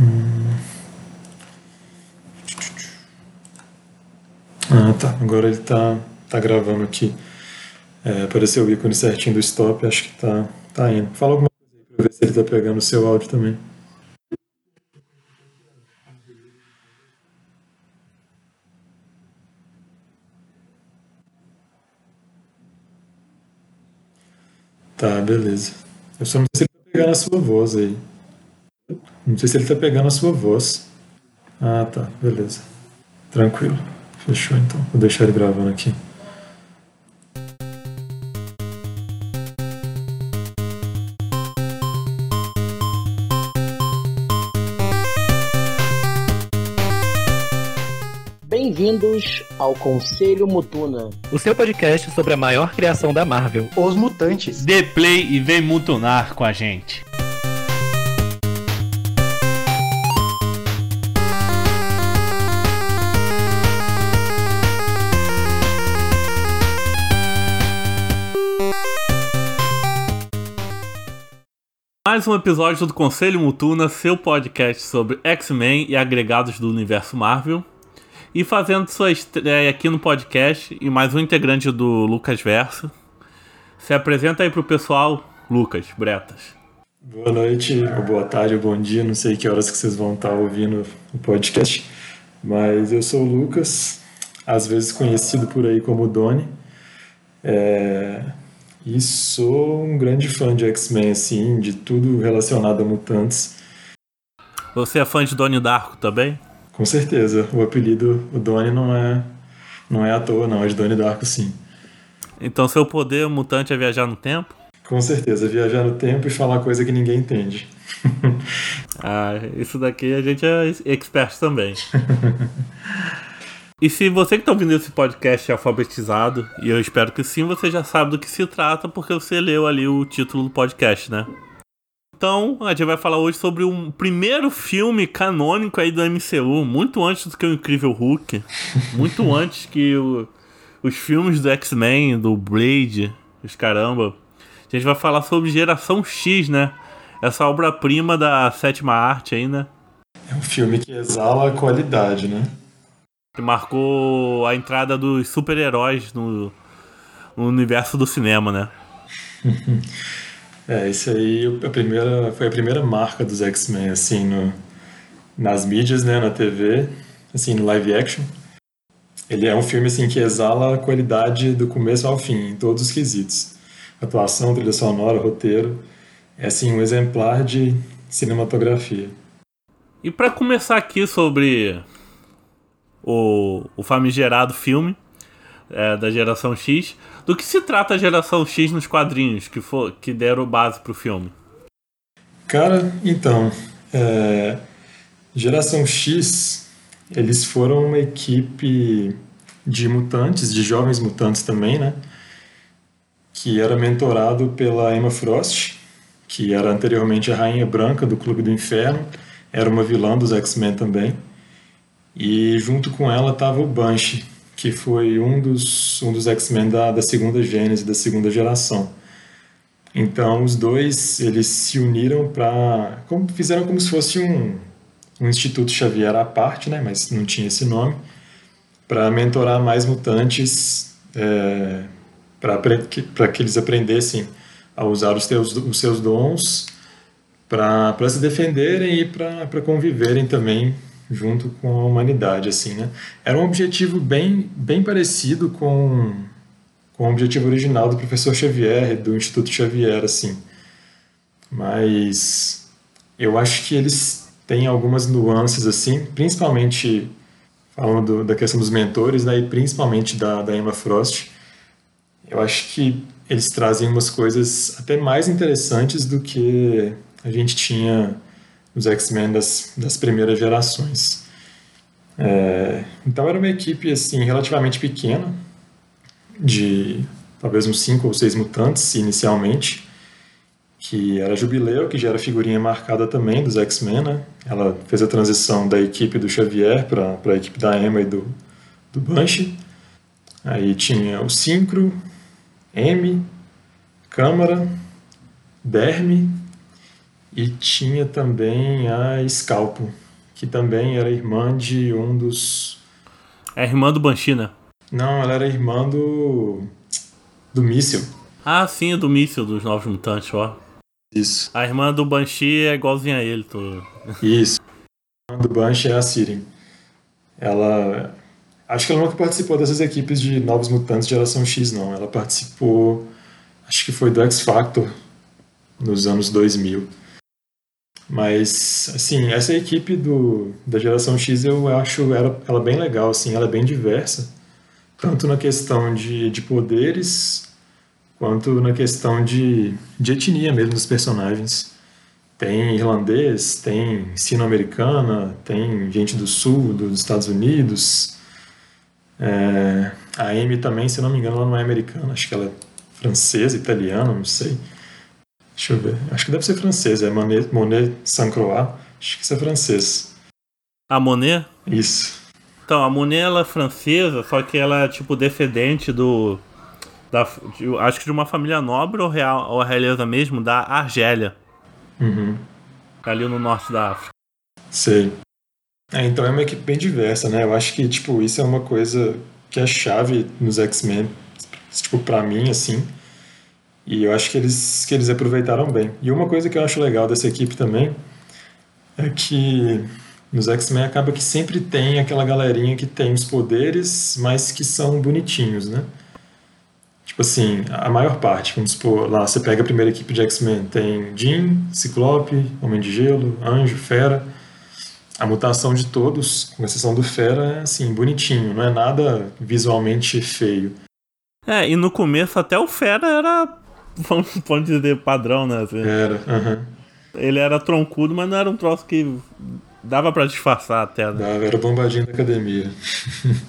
Hum. Ah, tá. Agora ele tá, tá gravando aqui. É, apareceu o ícone certinho do stop, acho que tá, tá indo. Fala alguma coisa aí pra ver se ele tá pegando o seu áudio também. Tá, beleza. Eu só não sei se tá pegando a sua voz aí. Não sei se ele tá pegando a sua voz. Ah, tá, beleza. Tranquilo. Fechou então. Vou deixar ele gravando aqui. Bem-vindos ao Conselho Mutuna. O seu podcast sobre a maior criação da Marvel. Os Mutantes. Dê play e vem mutunar com a gente. Mais um episódio do Conselho Mutuna, seu podcast sobre X-Men e agregados do universo Marvel. E fazendo sua estreia aqui no podcast, e mais um integrante do Lucas Verso. Se apresenta aí pro pessoal, Lucas Bretas. Boa noite, boa tarde, bom dia, não sei que horas que vocês vão estar ouvindo o podcast, mas eu sou o Lucas, às vezes conhecido por aí como Doni, é... e sou um grande fã de X-Men, assim, de tudo relacionado a mutantes. Você é fã de Donnie Darko também? Com certeza, o apelido, o Doni não é, não é à toa, não, é de Doni Darko, sim. Então seu poder mutante é viajar no tempo? Com certeza, viajar no tempo e falar coisa que ninguém entende. ah, isso daqui a gente é expert também. e se você que está ouvindo esse podcast é alfabetizado, e eu espero que sim, você já sabe do que se trata, porque você leu ali o título do podcast, né? Então, a gente vai falar hoje sobre um primeiro filme canônico aí do MCU, muito antes do que o Incrível Hulk, muito antes que o, os filmes do X-Men, do Blade, os caramba. A gente vai falar sobre Geração X, né? Essa obra-prima da sétima arte aí, né? É um filme que exala a qualidade, né? Que marcou a entrada dos super-heróis no, no universo do cinema, né? É, isso aí a primeira, foi a primeira marca dos X-Men, assim, no, nas mídias, né, na TV, assim, no live action. Ele é um filme, assim, que exala a qualidade do começo ao fim, em todos os quesitos. Atuação, trilha sonora, roteiro. É, assim, um exemplar de cinematografia. E para começar aqui sobre o, o famigerado filme é, da geração X, do que se trata a geração X nos quadrinhos que, for, que deram base pro filme? Cara, então, é, geração X, eles foram uma equipe de mutantes, de jovens mutantes também, né? Que era mentorado pela Emma Frost, que era anteriormente a Rainha Branca do Clube do Inferno, era uma vilã dos X-Men também. E junto com ela estava o Banshee, que foi um dos, um dos X-Men da, da segunda gênese, da segunda geração. Então, os dois, eles se uniram para... Fizeram como se fosse um, um Instituto Xavier à parte, né, mas não tinha esse nome, para mentorar mais mutantes, é, para que, que eles aprendessem a usar os, teus, os seus dons para se defenderem e para conviverem também junto com a humanidade, assim, né? Era um objetivo bem, bem parecido com, com o objetivo original do professor Xavier, do Instituto Xavier, assim. Mas eu acho que eles têm algumas nuances, assim, principalmente falando do, da questão dos mentores, né, e principalmente da, da Emma Frost. Eu acho que eles trazem umas coisas até mais interessantes do que a gente tinha os X-Men das, das primeiras gerações. É, então era uma equipe assim relativamente pequena, de talvez uns cinco ou seis mutantes inicialmente, que era Jubileu, que já era figurinha marcada também dos X-Men, né? Ela fez a transição da equipe do Xavier para a equipe da Emma e do, do Banshee. Aí tinha o Syncro, M, Câmara, Derme E tinha também a Scalpo, que também era irmã de um dos. É irmã do Banshee, né? Não, ela era irmã do. do Míssil. Ah, sim, do míssil dos Novos Mutantes, ó. Isso. A irmã do Banshee é igualzinha a ele, tô... Isso. A irmã do Banshee é a Siren. Ela. Acho que ela nunca participou dessas equipes de Novos Mutantes de geração X, não. Ela participou. Acho que foi do X Factor nos anos 2000. Mas, assim, essa equipe do, da geração X eu acho ela, ela bem legal, assim, ela é bem diversa, tanto na questão de, de poderes, quanto na questão de, de etnia mesmo dos personagens. Tem irlandês, tem sino-americana, tem gente do sul, dos Estados Unidos. É, a Amy também, se não me engano, ela não é americana, acho que ela é francesa, italiana, não sei. Deixa eu ver. Acho que deve ser francês, é Monet, Monet Saint-Croix. Acho que isso é francês. A Monet? Isso. Então, a Monet ela é francesa, só que ela é tipo descendente do. Da, de, acho que de uma família nobre ou, real, ou a realeza mesmo, da Argélia. Uhum. Ali no norte da África. Sei. É, então é uma equipe bem diversa, né? Eu acho que, tipo, isso é uma coisa que é chave nos X-Men, tipo, pra mim, assim e eu acho que eles, que eles aproveitaram bem. E uma coisa que eu acho legal dessa equipe também é que nos X-Men acaba que sempre tem aquela galerinha que tem os poderes, mas que são bonitinhos, né? Tipo assim, a maior parte, vamos supor, lá você pega a primeira equipe de X-Men, tem Jean, Ciclope, Homem de Gelo, Anjo, Fera. A mutação de todos, com exceção do Fera, é assim, bonitinho, não é nada visualmente feio. É, e no começo até o Fera era vamos dizer, padrão, né? Assim. Era, uhum. Ele era troncudo, mas não era um troço que dava para disfarçar até, né? Dava, era bombadinho da academia.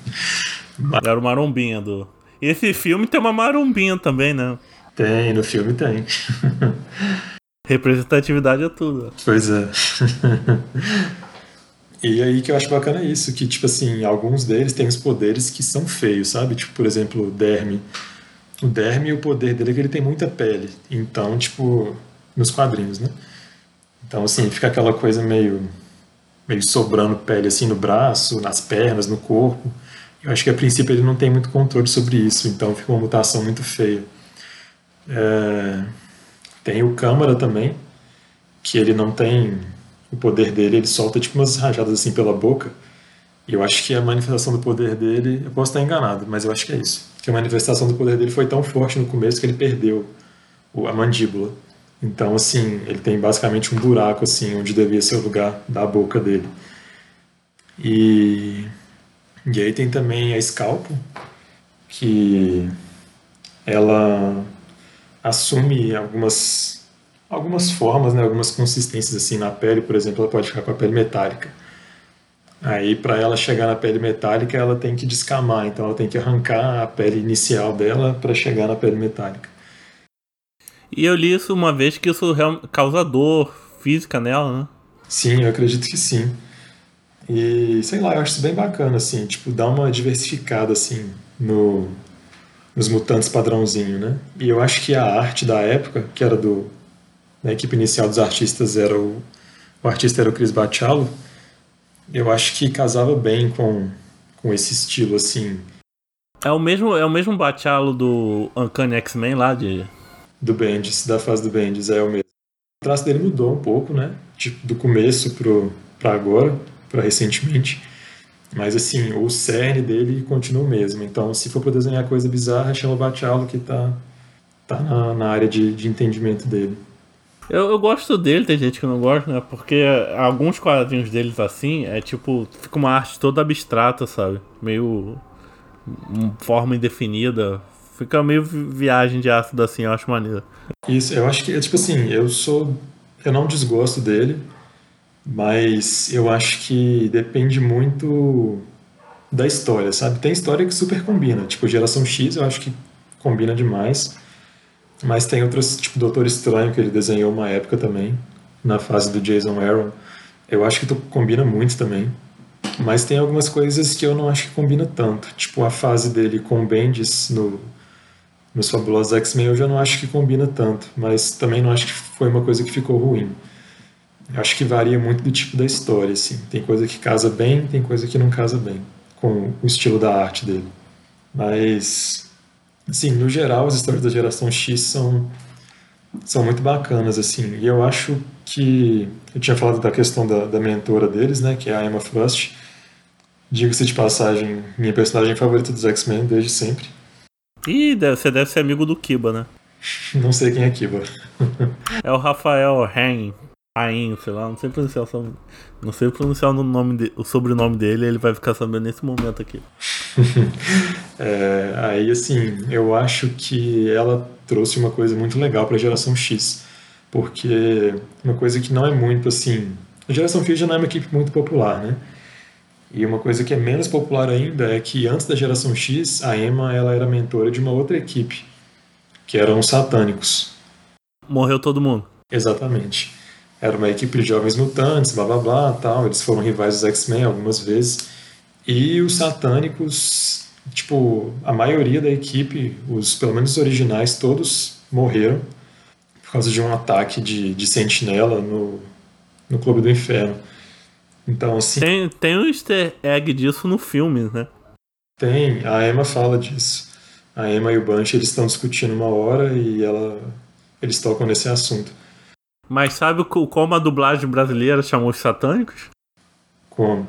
era o marombinha do. Esse filme tem uma marombinha também, né? Tem, no filme tem. Representatividade é tudo. Pois é. E aí que eu acho bacana isso, que, tipo assim, alguns deles têm os poderes que são feios, sabe? Tipo, por exemplo, o Derme o Derme, o poder dele é que ele tem muita pele. Então, tipo, nos quadrinhos, né? Então, assim, fica aquela coisa meio, meio sobrando pele, assim, no braço, nas pernas, no corpo. Eu acho que, a princípio, ele não tem muito controle sobre isso. Então, fica uma mutação muito feia. É... Tem o Câmara também, que ele não tem o poder dele, ele solta, tipo, umas rajadas, assim, pela boca. Eu acho que a manifestação do poder dele, eu posso estar enganado, mas eu acho que é isso que a manifestação do poder dele foi tão forte no começo que ele perdeu a mandíbula. Então, assim, ele tem basicamente um buraco, assim, onde devia ser o lugar da boca dele. E, e aí tem também a Scalpo, que ela assume algumas, algumas formas, né, algumas consistências, assim, na pele, por exemplo, ela pode ficar com a pele metálica. Aí, para ela chegar na pele metálica, ela tem que descamar, então ela tem que arrancar a pele inicial dela para chegar na pele metálica. E eu li isso uma vez que isso causa dor física nela, né? Sim, eu acredito que sim. E sei lá, eu acho isso bem bacana, assim, tipo, dá uma diversificada, assim, no, nos mutantes padrãozinho, né? E eu acho que a arte da época, que era do. Na equipe inicial dos artistas era o. O artista era o Chris Bachalo eu acho que casava bem com, com esse estilo, assim. É o mesmo, é o mesmo Bachalo do Uncanny X-Men lá de. Do Bendis, da fase do Bendis, é o mesmo. O traço dele mudou um pouco, né? Tipo, do começo pro, pra agora, pra recentemente. Mas assim, o cerne dele continua o mesmo. Então, se for para desenhar coisa bizarra, chama Bachalo que tá, tá na, na área de, de entendimento dele. Eu, eu gosto dele, tem gente que não gosta, né? Porque alguns quadrinhos deles assim, é tipo, fica uma arte toda abstrata, sabe? Meio. Uma forma indefinida. Fica meio viagem de ácido assim, eu acho maneiro. Isso, eu acho que, tipo assim, eu sou. Eu não desgosto dele, mas eu acho que depende muito da história, sabe? Tem história que super combina, tipo, Geração X eu acho que combina demais. Mas tem outros, tipo Doutor Estranho, que ele desenhou uma época também, na fase do Jason Aaron. Eu acho que tu combina muito também. Mas tem algumas coisas que eu não acho que combina tanto. Tipo a fase dele com o Bendis no, nos Fabulosos X-Men, eu já não acho que combina tanto. Mas também não acho que foi uma coisa que ficou ruim. acho que varia muito do tipo da história, assim. Tem coisa que casa bem, tem coisa que não casa bem com o estilo da arte dele. Mas, assim, no geral, as histórias da geração X são são muito bacanas, assim. E eu acho que eu tinha falado da questão da, da mentora deles, né, que é a Emma Frost. Diga-se de passagem, minha personagem favorita dos X-Men desde sempre. Ih, você deve ser amigo do Kiba, né? Não sei quem é Kiba. é o Rafael Hein, Rain, sei lá, não sei pronunciar o, não sei pronunciar o, nome de, o sobrenome dele, ele vai ficar sabendo nesse momento aqui. é, aí, assim, eu acho que ela trouxe uma coisa muito legal para a geração X, porque uma coisa que não é muito assim. A geração X já não é uma equipe muito popular, né? E uma coisa que é menos popular ainda é que antes da geração X, a Emma ela era mentora de uma outra equipe, que eram os satânicos. Morreu todo mundo. Exatamente. Era uma equipe de jovens mutantes, blá blá blá, tal. Eles foram rivais dos X-Men algumas vezes. E os satânicos, tipo, a maioria da equipe, os pelo menos os originais, todos morreram por causa de um ataque de, de sentinela no, no Clube do Inferno. Então, assim. Tem, tem um easter egg disso no filme, né? Tem, a Emma fala disso. A Emma e o Banshee eles estão discutindo uma hora e ela, eles tocam nesse assunto. Mas sabe como a dublagem brasileira chamou os satânicos? Como?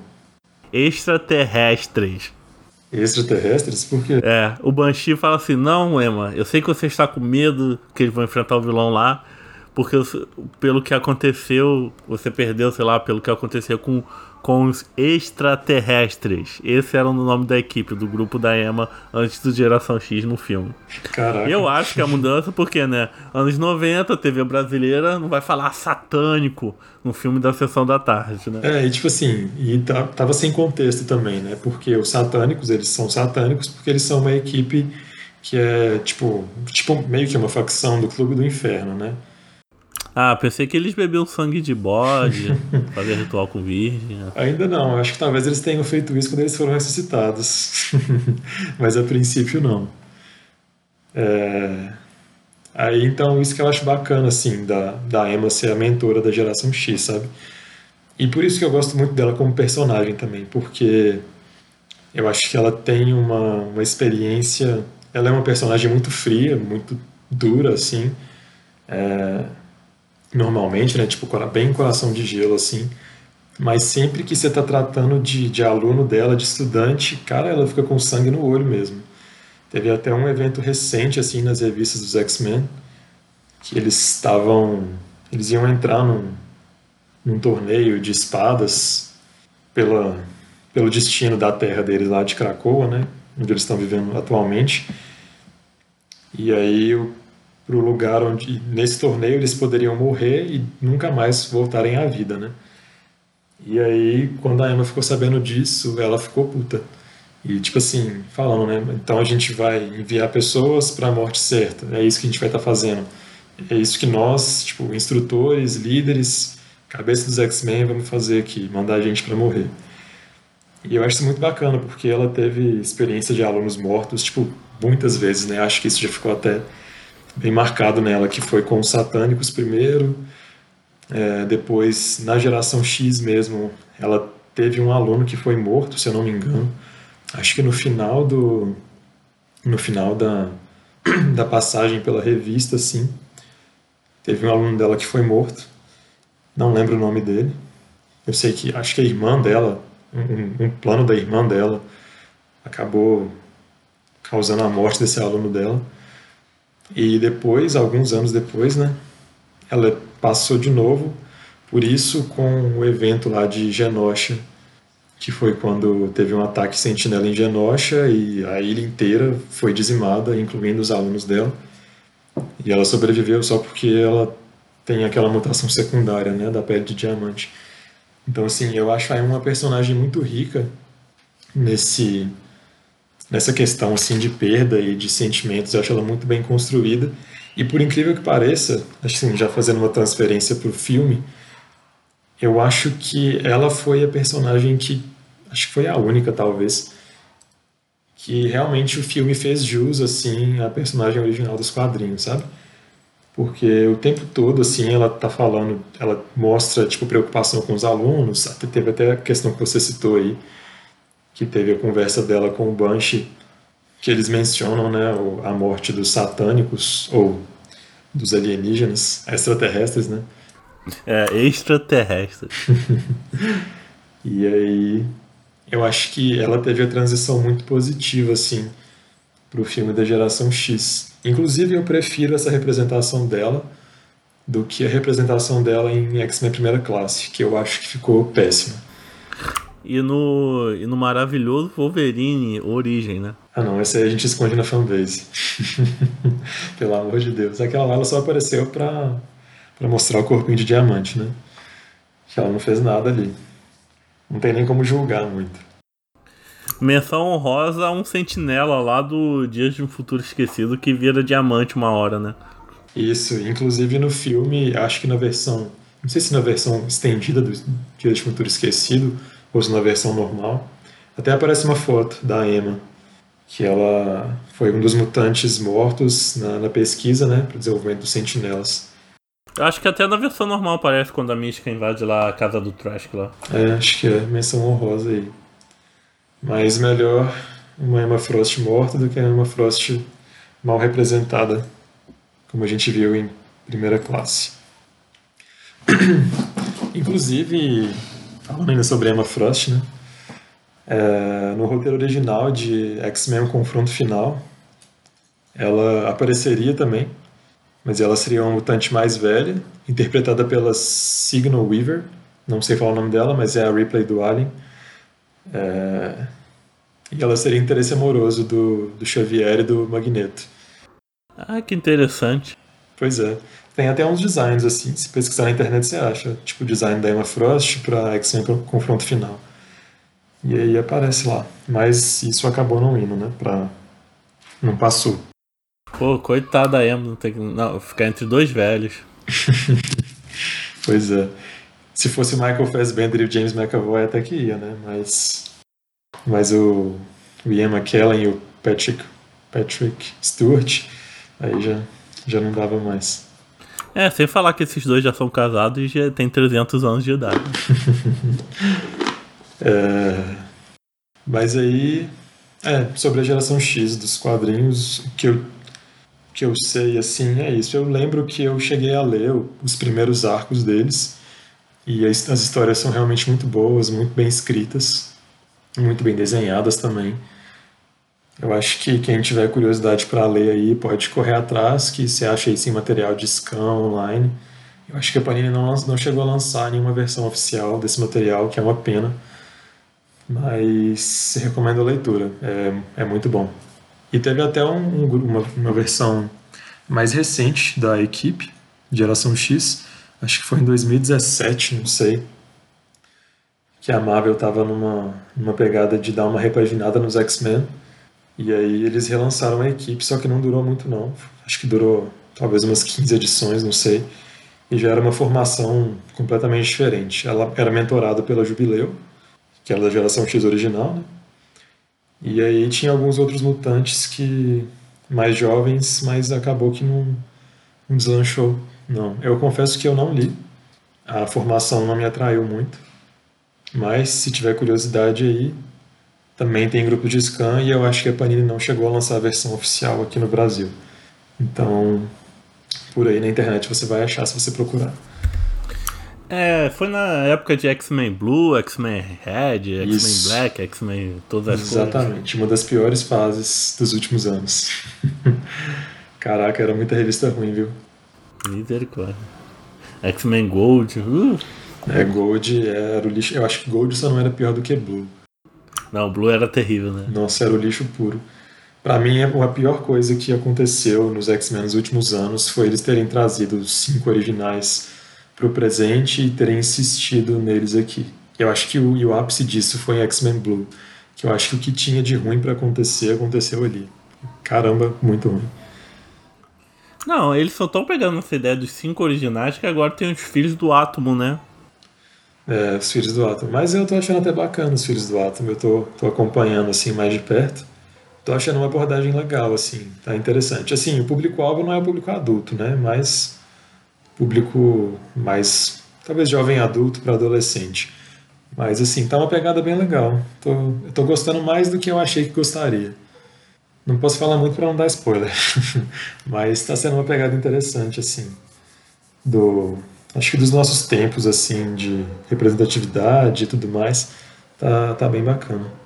Extraterrestres. Extraterrestres? Por quê? É, o Banshee fala assim: Não, Emma, eu sei que você está com medo que eles vão enfrentar o vilão lá, porque pelo que aconteceu, você perdeu, sei lá, pelo que aconteceu com com os extraterrestres. Esse era o nome da equipe, do grupo da Emma, antes do Geração X no filme. Caraca. Eu acho que a mudança, porque, né? Anos 90, TV brasileira não vai falar satânico no filme da Sessão da Tarde, né? É, e tipo assim, e tava sem contexto também, né? Porque os satânicos, eles são satânicos porque eles são uma equipe que é, tipo, tipo meio que uma facção do Clube do Inferno, né? Ah, pensei que eles bebiam sangue de bode, fazer ritual com virgem. Né? Ainda não, acho que talvez eles tenham feito isso quando eles foram ressuscitados. Mas a princípio não. É... Aí então isso que eu acho bacana, assim, da, da Emma ser a mentora da geração X, sabe? E por isso que eu gosto muito dela como personagem também, porque eu acho que ela tem uma, uma experiência. Ela é uma personagem muito fria, muito dura, assim. É, normalmente, né? Tipo, bem coração de gelo, assim. Mas sempre que você está tratando de, de aluno dela, de estudante, cara, ela fica com sangue no olho mesmo. Teve até um evento recente, assim, nas revistas dos X-Men, que eles estavam. Eles iam entrar num, num torneio de espadas pela, pelo destino da terra deles lá de Krakoa, né? Onde eles estão vivendo atualmente. E aí o para o lugar onde nesse torneio eles poderiam morrer e nunca mais voltarem à vida, né? E aí quando a Emma ficou sabendo disso, ela ficou puta. E tipo assim, falando, né? Então a gente vai enviar pessoas para a morte certa. É isso que a gente vai estar tá fazendo. É isso que nós, tipo, instrutores, líderes, cabeça dos X-Men vamos fazer aqui, mandar a gente para morrer. E eu acho isso muito bacana, porque ela teve experiência de alunos mortos, tipo, muitas vezes, né? Acho que isso já ficou até bem marcado nela, que foi com os satânicos primeiro, é, depois na geração X mesmo, ela teve um aluno que foi morto, se eu não me engano, acho que no final do no final da, da passagem pela revista, assim, teve um aluno dela que foi morto, não lembro o nome dele, eu sei que, acho que a irmã dela, um, um plano da irmã dela, acabou causando a morte desse aluno dela, e depois, alguns anos depois, né, ela passou de novo por isso com o evento lá de Genosha, que foi quando teve um ataque sentinela em Genosha e a ilha inteira foi dizimada, incluindo os alunos dela. E ela sobreviveu só porque ela tem aquela mutação secundária, né, da pele de diamante. Então, assim, eu acho aí uma personagem muito rica nesse nessa questão assim de perda e de sentimentos. Eu acho ela muito bem construída. E por incrível que pareça, assim, já fazendo uma transferência para o filme, eu acho que ela foi a personagem que acho que foi a única talvez que realmente o filme fez jus assim à personagem original dos quadrinhos, sabe? porque o tempo todo, assim, ela tá falando, ela mostra, tipo, preocupação com os alunos, até, teve até a questão que você citou aí, que teve a conversa dela com o Banshee, que eles mencionam, né, a morte dos satânicos, ou dos alienígenas, extraterrestres, né? É, extraterrestres. e aí, eu acho que ela teve a transição muito positiva, assim, pro filme da geração X. Inclusive, eu prefiro essa representação dela do que a representação dela em X-Men Primeira Classe, que eu acho que ficou péssima. E no, e no maravilhoso Wolverine Origem, né? Ah não, essa aí a gente esconde na fanbase. Pelo amor de Deus. Aquela lá ela só apareceu pra, pra mostrar o corpinho de diamante, né? Que ela não fez nada ali. Não tem nem como julgar muito. Menção honrosa a um sentinela lá do Dias de um Futuro Esquecido que vira diamante uma hora, né? Isso, inclusive no filme, acho que na versão. Não sei se na versão estendida do Dias de um Futuro Esquecido ou se na versão normal. Até aparece uma foto da Emma, que ela foi um dos mutantes mortos na, na pesquisa, né, para o desenvolvimento dos sentinelas. Acho que até na versão normal aparece quando a Mística invade lá a casa do Trash lá. É, acho que é menção honrosa aí. Mas melhor uma Emma Frost morta do que a Emma Frost mal representada, como a gente viu em primeira classe. Inclusive, falando ainda sobre Emma Frost, né? É, no roteiro original de X-Men Confronto Final, ela apareceria também, mas ela seria uma mutante mais velha, interpretada pela Signal Weaver, não sei falar o nome dela, mas é a Ripley do Alien é... E ela seria interesse amoroso do, do Xavier e do Magneto. Ah, que interessante. Pois é. Tem até uns designs assim, se pesquisar na internet você acha. Tipo o design da Emma Frost para X-Men Confronto Final. E aí aparece lá. Mas isso acabou não indo, né? Pra... Não passou. Pô, coitada da Emma, não, tem... não ficar entre dois velhos. pois é. Se fosse Michael Fassbender e o James McAvoy até que ia, né? Mas, mas o, o Ian McKellen e o Patrick, Patrick Stewart, aí já, já não dava mais. É, sem falar que esses dois já são casados e já tem 300 anos de idade. é, mas aí, é, sobre a geração X dos quadrinhos, que eu, que eu sei, assim, é isso. Eu lembro que eu cheguei a ler os primeiros arcos deles, e as, as histórias são realmente muito boas, muito bem escritas, muito bem desenhadas também. Eu acho que quem tiver curiosidade para ler aí pode correr atrás, que você acha isso em material de scan online. Eu acho que a Panini não, não chegou a lançar nenhuma versão oficial desse material, que é uma pena. Mas recomendo a leitura, é, é muito bom. E teve até um, uma, uma versão mais recente da equipe, Geração X, acho que foi em 2017, não sei, que a Marvel estava numa, numa pegada de dar uma repaginada nos X-Men, e aí eles relançaram a equipe, só que não durou muito não, acho que durou talvez umas 15 edições, não sei, e já era uma formação completamente diferente. Ela era mentorada pela Jubileu, que era da geração X original, né? E aí tinha alguns outros mutantes que mais jovens, mas acabou que não, não deslanchou não, eu confesso que eu não li. A formação não me atraiu muito. Mas se tiver curiosidade aí, também tem grupo de scan e eu acho que a Panini não chegou a lançar a versão oficial aqui no Brasil. Então, por aí na internet você vai achar se você procurar. É, foi na época de X-Men Blue, X-Men Red, X-Men Black, X-Men todas as Exatamente, cores. uma das piores fases dos últimos anos. Caraca, era muita revista ruim, viu? Misericórdia. X-Men Gold. Uh. É, Gold era o lixo. Eu acho que Gold só não era pior do que Blue. Não, Blue era terrível, né? Nossa, era o lixo puro. Para mim, a pior coisa que aconteceu nos X-Men nos últimos anos foi eles terem trazido os cinco originais pro presente e terem insistido neles aqui. Eu acho que o, o ápice disso foi em X-Men Blue. Que eu acho que o que tinha de ruim para acontecer aconteceu ali. Caramba, muito ruim. Não, eles só estão pegando essa ideia dos cinco originais que agora tem os filhos do átomo, né? É, os filhos do átomo. Mas eu tô achando até bacana os filhos do átomo. Eu tô, tô acompanhando assim mais de perto. tô achando uma abordagem legal, assim, tá interessante. Assim, o público-alvo não é o público adulto, né? Mas público mais, talvez jovem adulto para adolescente. Mas, assim, tá uma pegada bem legal. Tô, eu tô gostando mais do que eu achei que gostaria. Não posso falar muito para não dar spoiler, mas está sendo uma pegada interessante, assim, do, acho que dos nossos tempos, assim, de representatividade e tudo mais, tá, tá bem bacana.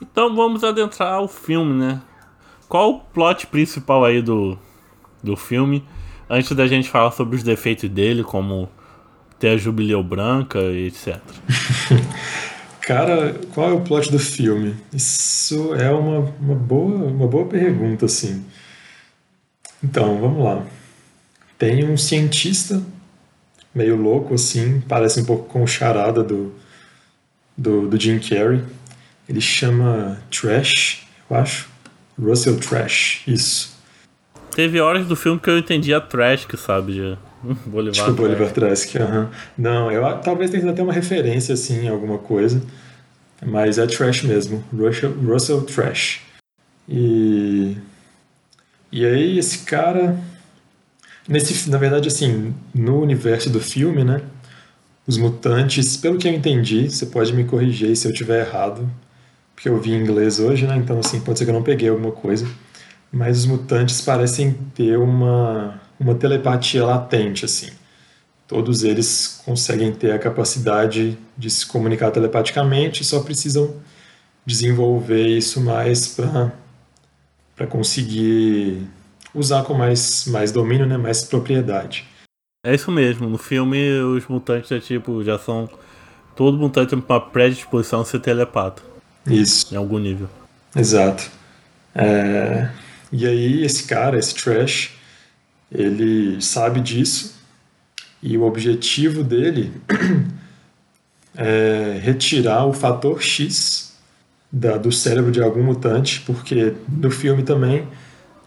Então vamos adentrar o filme, né? Qual o plot principal aí do, do filme? Antes da gente falar sobre os defeitos dele, como ter a jubileu branca e etc. Cara, qual é o plot do filme? Isso é uma, uma, boa, uma boa pergunta, assim. Então, vamos lá. Tem um cientista meio louco, assim, parece um pouco com o charada do, do, do Jim Carrey, ele chama Trash, eu acho. Russell Trash, isso. Teve horas do filme que eu entendi a Trash, que sabe, de Bolivar Tipo, Bolivar Trask, aham. Não, eu talvez tenha até uma referência, assim, em alguma coisa. Mas é Trash mesmo. Russell, Russell Trash. E... E aí, esse cara... Nesse, na verdade, assim, no universo do filme, né? Os mutantes, pelo que eu entendi, você pode me corrigir se eu estiver errado, porque eu vi em inglês hoje, né? Então, assim, pode ser que eu não peguei alguma coisa. Mas os mutantes parecem ter uma, uma telepatia latente, assim. Todos eles conseguem ter a capacidade de se comunicar telepaticamente, só precisam desenvolver isso mais para conseguir usar com mais, mais domínio, né? mais propriedade. É isso mesmo. No filme, os mutantes é tipo, já são. Todo mutante tem uma predisposição a ser telepata. Isso. Em algum nível. Exato. É... E aí esse cara, esse Trash, ele sabe disso e o objetivo dele é retirar o fator X da, do cérebro de algum mutante, porque no filme também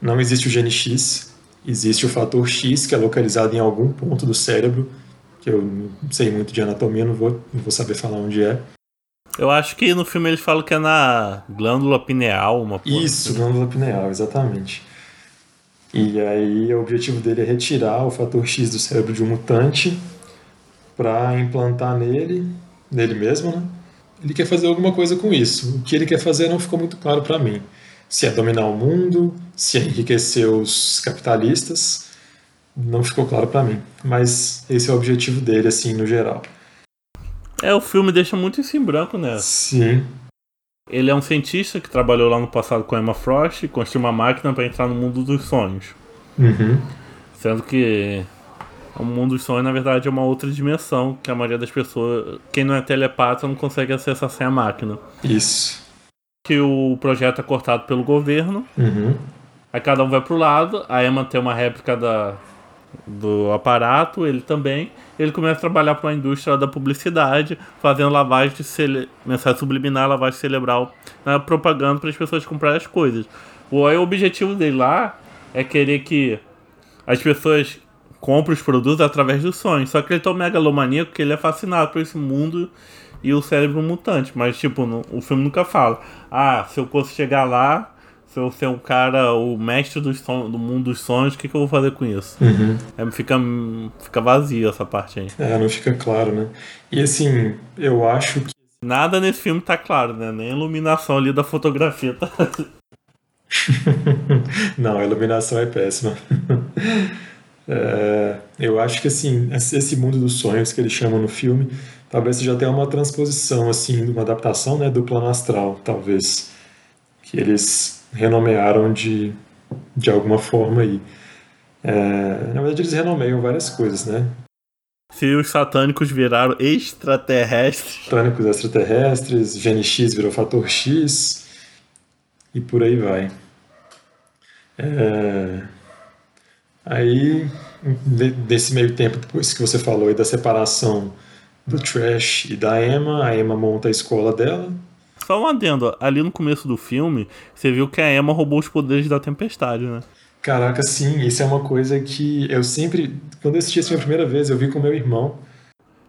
não existe o gene X, existe o fator X que é localizado em algum ponto do cérebro, que eu não sei muito de anatomia, não vou, não vou saber falar onde é. Eu acho que no filme eles falam que é na glândula pineal, uma porra Isso, assim. glândula pineal, exatamente. E aí o objetivo dele é retirar o fator X do cérebro de um mutante para implantar nele, nele mesmo, né? Ele quer fazer alguma coisa com isso. O que ele quer fazer não ficou muito claro para mim. Se é dominar o mundo, se é enriquecer os capitalistas, não ficou claro para mim. Mas esse é o objetivo dele, assim, no geral. É, o filme deixa muito isso em branco, né? Sim. Ele é um cientista que trabalhou lá no passado com Emma Frost e construiu uma máquina para entrar no mundo dos sonhos. Uhum. Sendo que o mundo dos sonhos, na verdade, é uma outra dimensão que a maioria das pessoas, quem não é telepata, não consegue acessar sem a máquina. Isso. Que o projeto é cortado pelo governo. Uhum. Aí cada um vai pro lado, a Emma tem uma réplica da, do aparato, ele também. Ele começa a trabalhar para a indústria da publicidade, fazendo lavagem de cele... mensagem subliminar, lavagem cerebral, né, propaganda para as pessoas comprarem as coisas. O, o objetivo dele lá é querer que as pessoas comprem os produtos através dos sonhos. Só que ele é tão megalomaníaco que ele é fascinado por esse mundo e o cérebro mutante. Mas, tipo, no, o filme nunca fala: ah, se eu fosse chegar lá, se eu ser um cara, o mestre do, son, do mundo dos sonhos, o que, que eu vou fazer com isso? Uhum. É, fica, fica vazio essa parte aí. É, não fica claro, né? E assim, eu acho que. Nada nesse filme tá claro, né? Nem a iluminação ali da fotografia tá. não, a iluminação é péssima. é, eu acho que assim, esse mundo dos sonhos que eles chamam no filme, talvez seja até uma transposição, assim, uma adaptação né, do plano astral, talvez. Que eles renomearam de, de alguma forma aí. É, na verdade, eles renomeiam várias coisas, né? Se os satânicos viraram extraterrestres. Satânicos extraterrestres, GNX virou fator X e por aí vai. É, aí, nesse meio tempo, depois que você falou aí da separação do Trash e da Emma, a Emma monta a escola dela. Só um adendo, ali no começo do filme, você viu que a Emma roubou os poderes da tempestade, né? Caraca, sim, isso é uma coisa que eu sempre. Quando eu assisti esse filme a primeira vez, eu vi com meu irmão.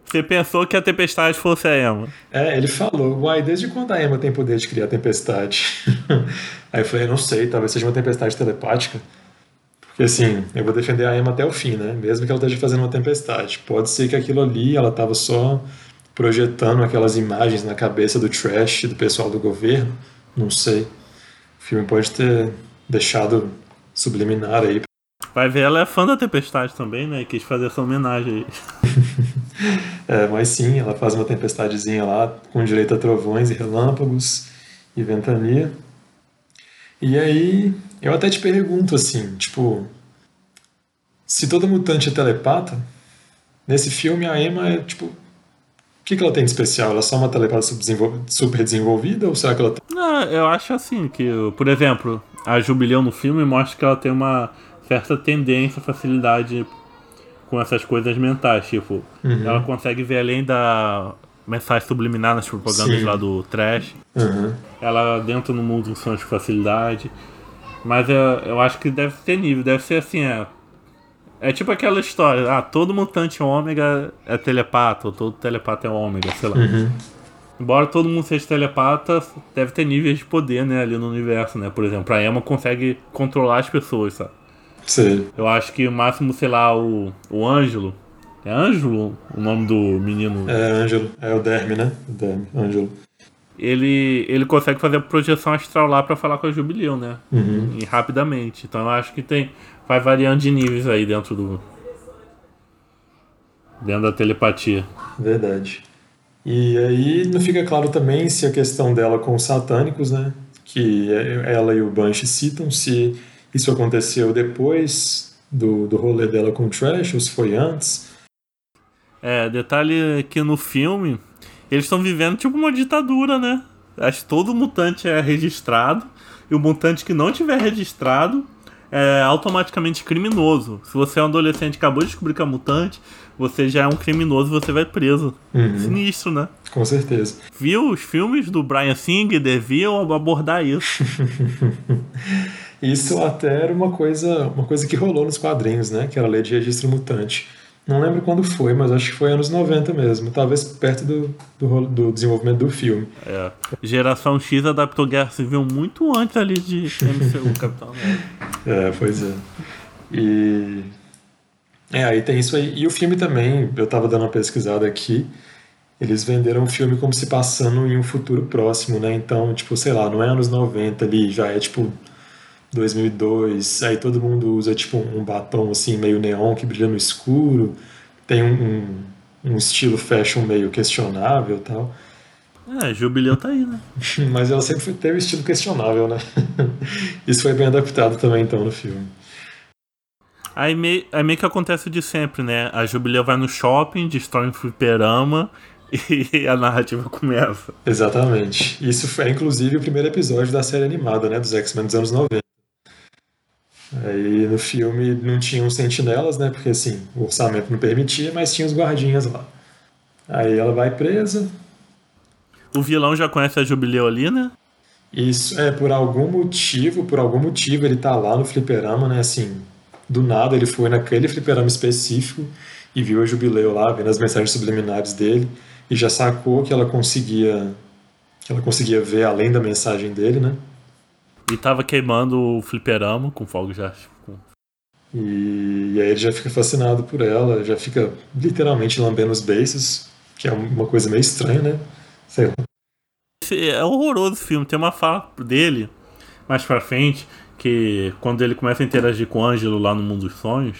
Você pensou que a tempestade fosse a Emma? É, ele falou, uai, desde quando a Emma tem poder de criar tempestade? Aí eu falei, não sei, talvez seja uma tempestade telepática. Porque assim, eu vou defender a Emma até o fim, né? Mesmo que ela esteja fazendo uma tempestade. Pode ser que aquilo ali, ela estava só projetando aquelas imagens na cabeça do trash do pessoal do governo. Não sei. O filme pode ter deixado subliminar aí. Vai ver, ela é fã da Tempestade também, né? Quis fazer essa homenagem aí. é, mas sim, ela faz uma tempestadezinha lá, com direito a trovões e relâmpagos e ventania. E aí, eu até te pergunto assim, tipo, se toda mutante é telepata, nesse filme a Emma é, tipo, o que, que ela tem de especial? Ela é só uma telepata super desenvolvida ou será que ela tem... Não, eu acho assim que, por exemplo, a Jubileu no filme mostra que ela tem uma certa tendência, facilidade com essas coisas mentais. Tipo, uhum. ela consegue ver além da mensagem subliminar nas propagandas Sim. lá do trash. Uhum. Ela dentro no mundo dos sonhos com facilidade. Mas eu, eu acho que deve ter nível, deve ser assim, é. É tipo aquela história, ah, todo mutante ômega é telepata, ou todo telepata é ômega, sei lá. Uhum. Embora todo mundo seja telepata, deve ter níveis de poder, né, ali no universo, né? Por exemplo, a Emma consegue controlar as pessoas, sabe? Sim. Eu acho que o máximo, sei lá, o, o Ângelo. É Ângelo o nome do menino? É Ângelo, é o Derme, né? O Derme, Ângelo. Ele, ele consegue fazer a projeção astral lá para falar com a Jubileu, né? Uhum. E rapidamente. Então eu acho que tem. Vai variando de níveis aí dentro do. Dentro da telepatia. Verdade. E aí não fica claro também se a questão dela com os satânicos, né? Que ela e o Banshee citam, se isso aconteceu depois do, do rolê dela com o Trash ou se foi antes. É, detalhe que no filme eles estão vivendo tipo uma ditadura, né? Acho que todo mutante é registrado e o mutante que não tiver registrado é automaticamente criminoso. Se você é um adolescente e acabou de descobrir que é mutante, você já é um criminoso e você vai preso. Uhum. Sinistro, né? Com certeza. Viu? Os filmes do Brian Singer deviam abordar isso. isso até era uma coisa, uma coisa que rolou nos quadrinhos, né? Que era a lei de registro mutante. Não lembro quando foi, mas acho que foi anos 90 mesmo. Talvez perto do, do, do desenvolvimento do filme. É. Geração X adaptou Guerra Civil muito antes ali de MCU Capitão América. É, pois é. E. É, aí tem isso aí. E o filme também, eu tava dando uma pesquisada aqui. Eles venderam o filme como se passando em um futuro próximo, né? Então, tipo, sei lá, não é anos 90 ali, já é tipo 2002, aí todo mundo usa tipo um batom assim meio neon que brilha no escuro, tem um, um, um estilo fashion meio questionável tal. É, Jubileu tá aí, né? Mas ela sempre teve estilo questionável, né? Isso foi bem adaptado também então no filme. Aí meio, aí meio que acontece de sempre, né? A Jubileu vai no shopping, destrói um fliperama e a narrativa começa. Exatamente. Isso foi inclusive o primeiro episódio da série animada, né? Dos X-Men dos anos 90. Aí no filme não tinham sentinelas, né? Porque assim, o orçamento não permitia, mas tinha os guardinhas lá. Aí ela vai presa. O vilão já conhece a Jubileu ali, né? Isso, é, por algum motivo, por algum motivo ele tá lá no fliperama, né? Assim, do nada ele foi naquele fliperama específico e viu a Jubileu lá, vendo as mensagens subliminares dele e já sacou que ela conseguia que ela conseguia ver além da mensagem dele, né? E tava queimando o fliperama com fogo já. Com... E, e, aí ele já fica fascinado por ela, já fica literalmente lambendo os beiços, que é uma coisa meio estranha, né? Sei lá. É horroroso o filme. Tem uma fala dele mais pra frente que quando ele começa a interagir com o Ângelo lá no mundo dos sonhos,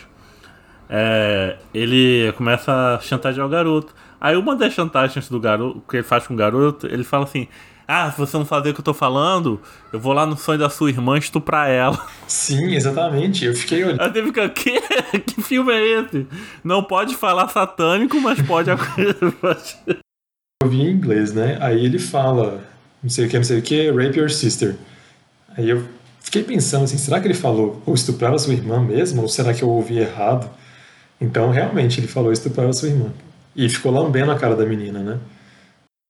é, ele começa a chantagear o garoto. Aí uma das chantagens do garoto que ele faz com o garoto, ele fala assim: ah, se você não saber o que eu tô falando, eu vou lá no sonho da sua irmã estuprar ela. Sim, exatamente. Eu fiquei olhando. Ela teve que. Que, que filme é esse? Não pode falar satânico, mas pode. eu vi em inglês, né? Aí ele fala, não sei o que, não sei o que, rape your sister. Aí eu fiquei pensando assim, será que ele falou ou estuprar a sua irmã mesmo? Ou será que eu ouvi errado? Então, realmente, ele falou estuprar a sua irmã. E ficou lambendo a cara da menina, né?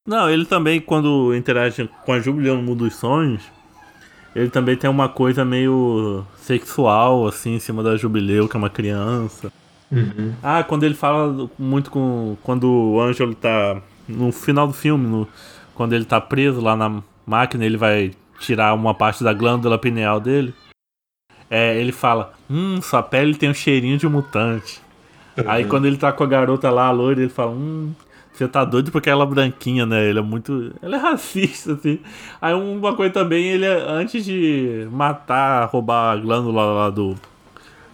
Não, ele também, quando interage com a Jubileu no mundo dos sonhos, ele também tem uma coisa meio sexual, assim, em cima da Jubileu, que é uma criança. Uhum. Ah, quando ele fala muito com. Quando o Ângelo tá. No final do filme, no- quando ele tá preso lá na máquina, ele vai tirar uma parte da glândula pineal dele. É, ele fala: Hum, sua pele tem um cheirinho de mutante. Aí Uhum. quando ele tá com a garota lá, a loira, ele fala: Hum, você tá doido porque ela é branquinha, né? Ele é muito. Ele é racista, assim. Aí uma coisa também, ele, é- antes de matar, roubar a glândula lá do.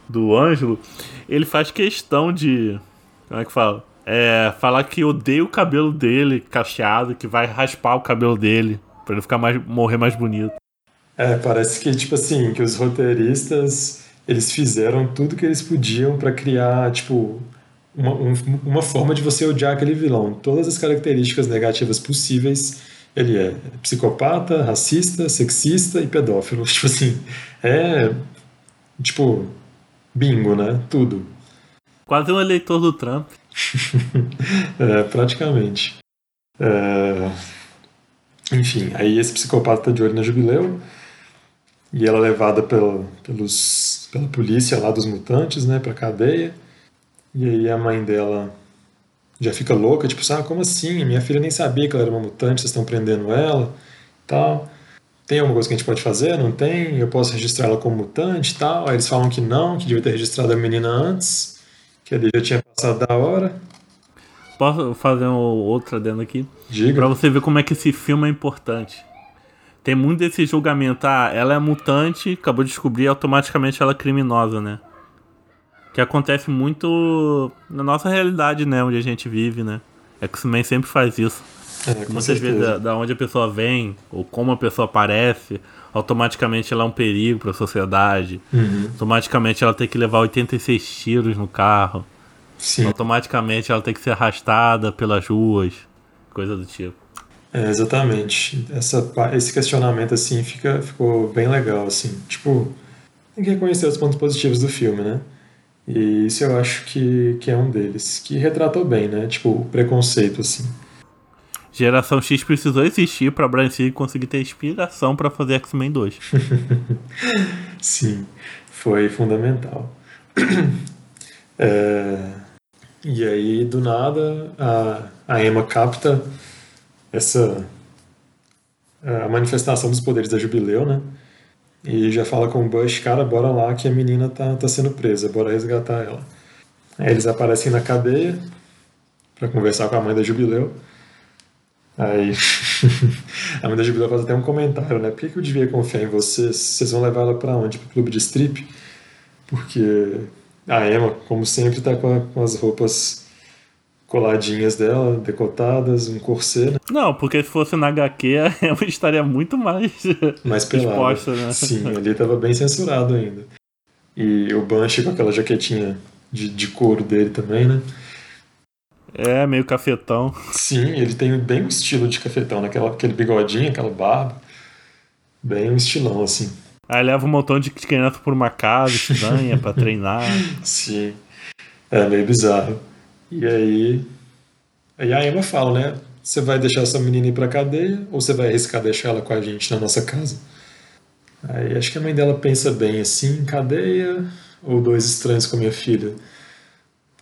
Do Ângelo, ele faz questão de. Como é que fala? É, falar que odeia o cabelo dele cacheado, que vai raspar o cabelo dele, pra ele ficar mais. morrer mais bonito. É, parece que, tipo assim, que os roteiristas, eles fizeram tudo que eles podiam pra criar, tipo, uma, um- uma forma de você odiar aquele vilão. Todas as características negativas possíveis, ele é psicopata, racista, sexista e pedófilo. Tipo assim, é, tipo, bingo, né? Tudo. Quase um eleitor do Trump. É, praticamente. É, Enfim, aí esse psicopata tá de olho na Jubileu e ela é levada pela, pelos, pela polícia lá dos mutantes, né, pra cadeia. E aí a mãe dela já fica louca, tipo, ah, como assim? Minha filha nem sabia que ela era uma mutante, vocês estão prendendo ela tal. Tem alguma coisa que a gente pode fazer? Não tem? Eu posso registrar ela como mutante e tal? Aí eles falam que não, que devia ter registrado a menina antes, que ali já tinha passado da hora. Posso fazer um outro adendo aqui? Diga. Pra você ver como é que esse filme é importante. Tem muito desse julgamento. Ah, ela é mutante, acabou de descobrir, automaticamente ela é criminosa, né? Que acontece muito na nossa realidade, né? Onde a gente vive, né? X-Men sempre faz isso. É, Muitas certeza. vezes da, da onde a pessoa vem, ou como a pessoa aparece, automaticamente ela é um perigo pra sociedade. Uhum, Automaticamente ela tem que levar 86 tiros no carro. Sim, Automaticamente ela tem que ser arrastada pelas ruas. Coisa do tipo. é, exatamente. Essa, esse questionamento, assim, fica, ficou bem legal, assim. Tipo, tem que reconhecer os pontos positivos do filme, né? E isso eu acho que, que é um deles. Que retratou bem, né? Tipo, o preconceito, assim. Geração X precisou existir pra Brian Singer conseguir ter inspiração pra fazer X-Men 2. Sim, foi fundamental. É, e aí, do nada, a, a Emma capta essa a manifestação dos poderes da Jubileu, né? E já fala com o Bush, cara, bora lá que a menina tá, tá sendo presa, bora resgatar ela. Aí eles aparecem na cadeia pra conversar com a mãe da Jubileu. Aí a mãe da Jubileu faz até um comentário, né? Por que, que eu devia confiar em vocês? Vocês vão levar ela pra onde? Pro clube de strip? Porque a Emma, como sempre, tá com, a- com as roupas coladinhas dela, decotadas, um corset, né? Não, porque se fosse na HQ, eu estaria muito mais. mais pelada. Exposta, né? Sim, ali tava bem censurado ainda. E o Banshee com aquela jaquetinha de, de couro dele também, né? É, meio cafetão. Sim, ele tem bem um estilo de cafetão, naquela, aquele bigodinho, aquela barba. Bem um estilão, assim. Aí leva um montão de criança por uma casa estranha pra treinar. Sim. É meio bizarro. E aí. Aí a Emma fala, né? Você vai deixar essa menina ir pra cadeia ou você vai arriscar deixar ela com a gente na nossa casa? Aí acho que a mãe dela pensa bem assim: cadeia ou dois estranhos com minha filha?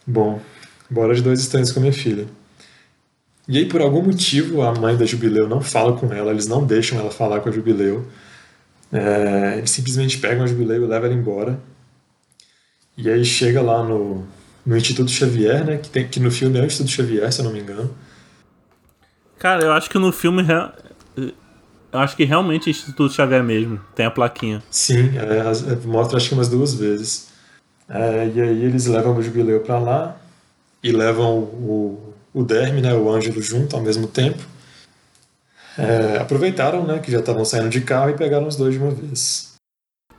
Bom, bora de dois estranhos com minha filha. E aí, por algum motivo, a mãe da Jubileu não fala com ela, eles não deixam ela falar com a Jubileu. É, eles simplesmente pegam a Jubileu e levam ela embora. E aí chega lá no, no Instituto Xavier, né? Que, tem, que no filme é o Instituto Xavier, se eu não me engano. Cara, eu acho que no filme. Eu acho que realmente é Instituto Xavier mesmo. Tem a plaquinha. Sim, é, é, mostra acho que umas duas vezes. É, e aí eles levam o Jubileu pra lá e levam o, o, o Derme, né? O Ângelo junto ao mesmo tempo. É, aproveitaram, né? Que já estavam saindo de carro e pegaram os dois de uma vez.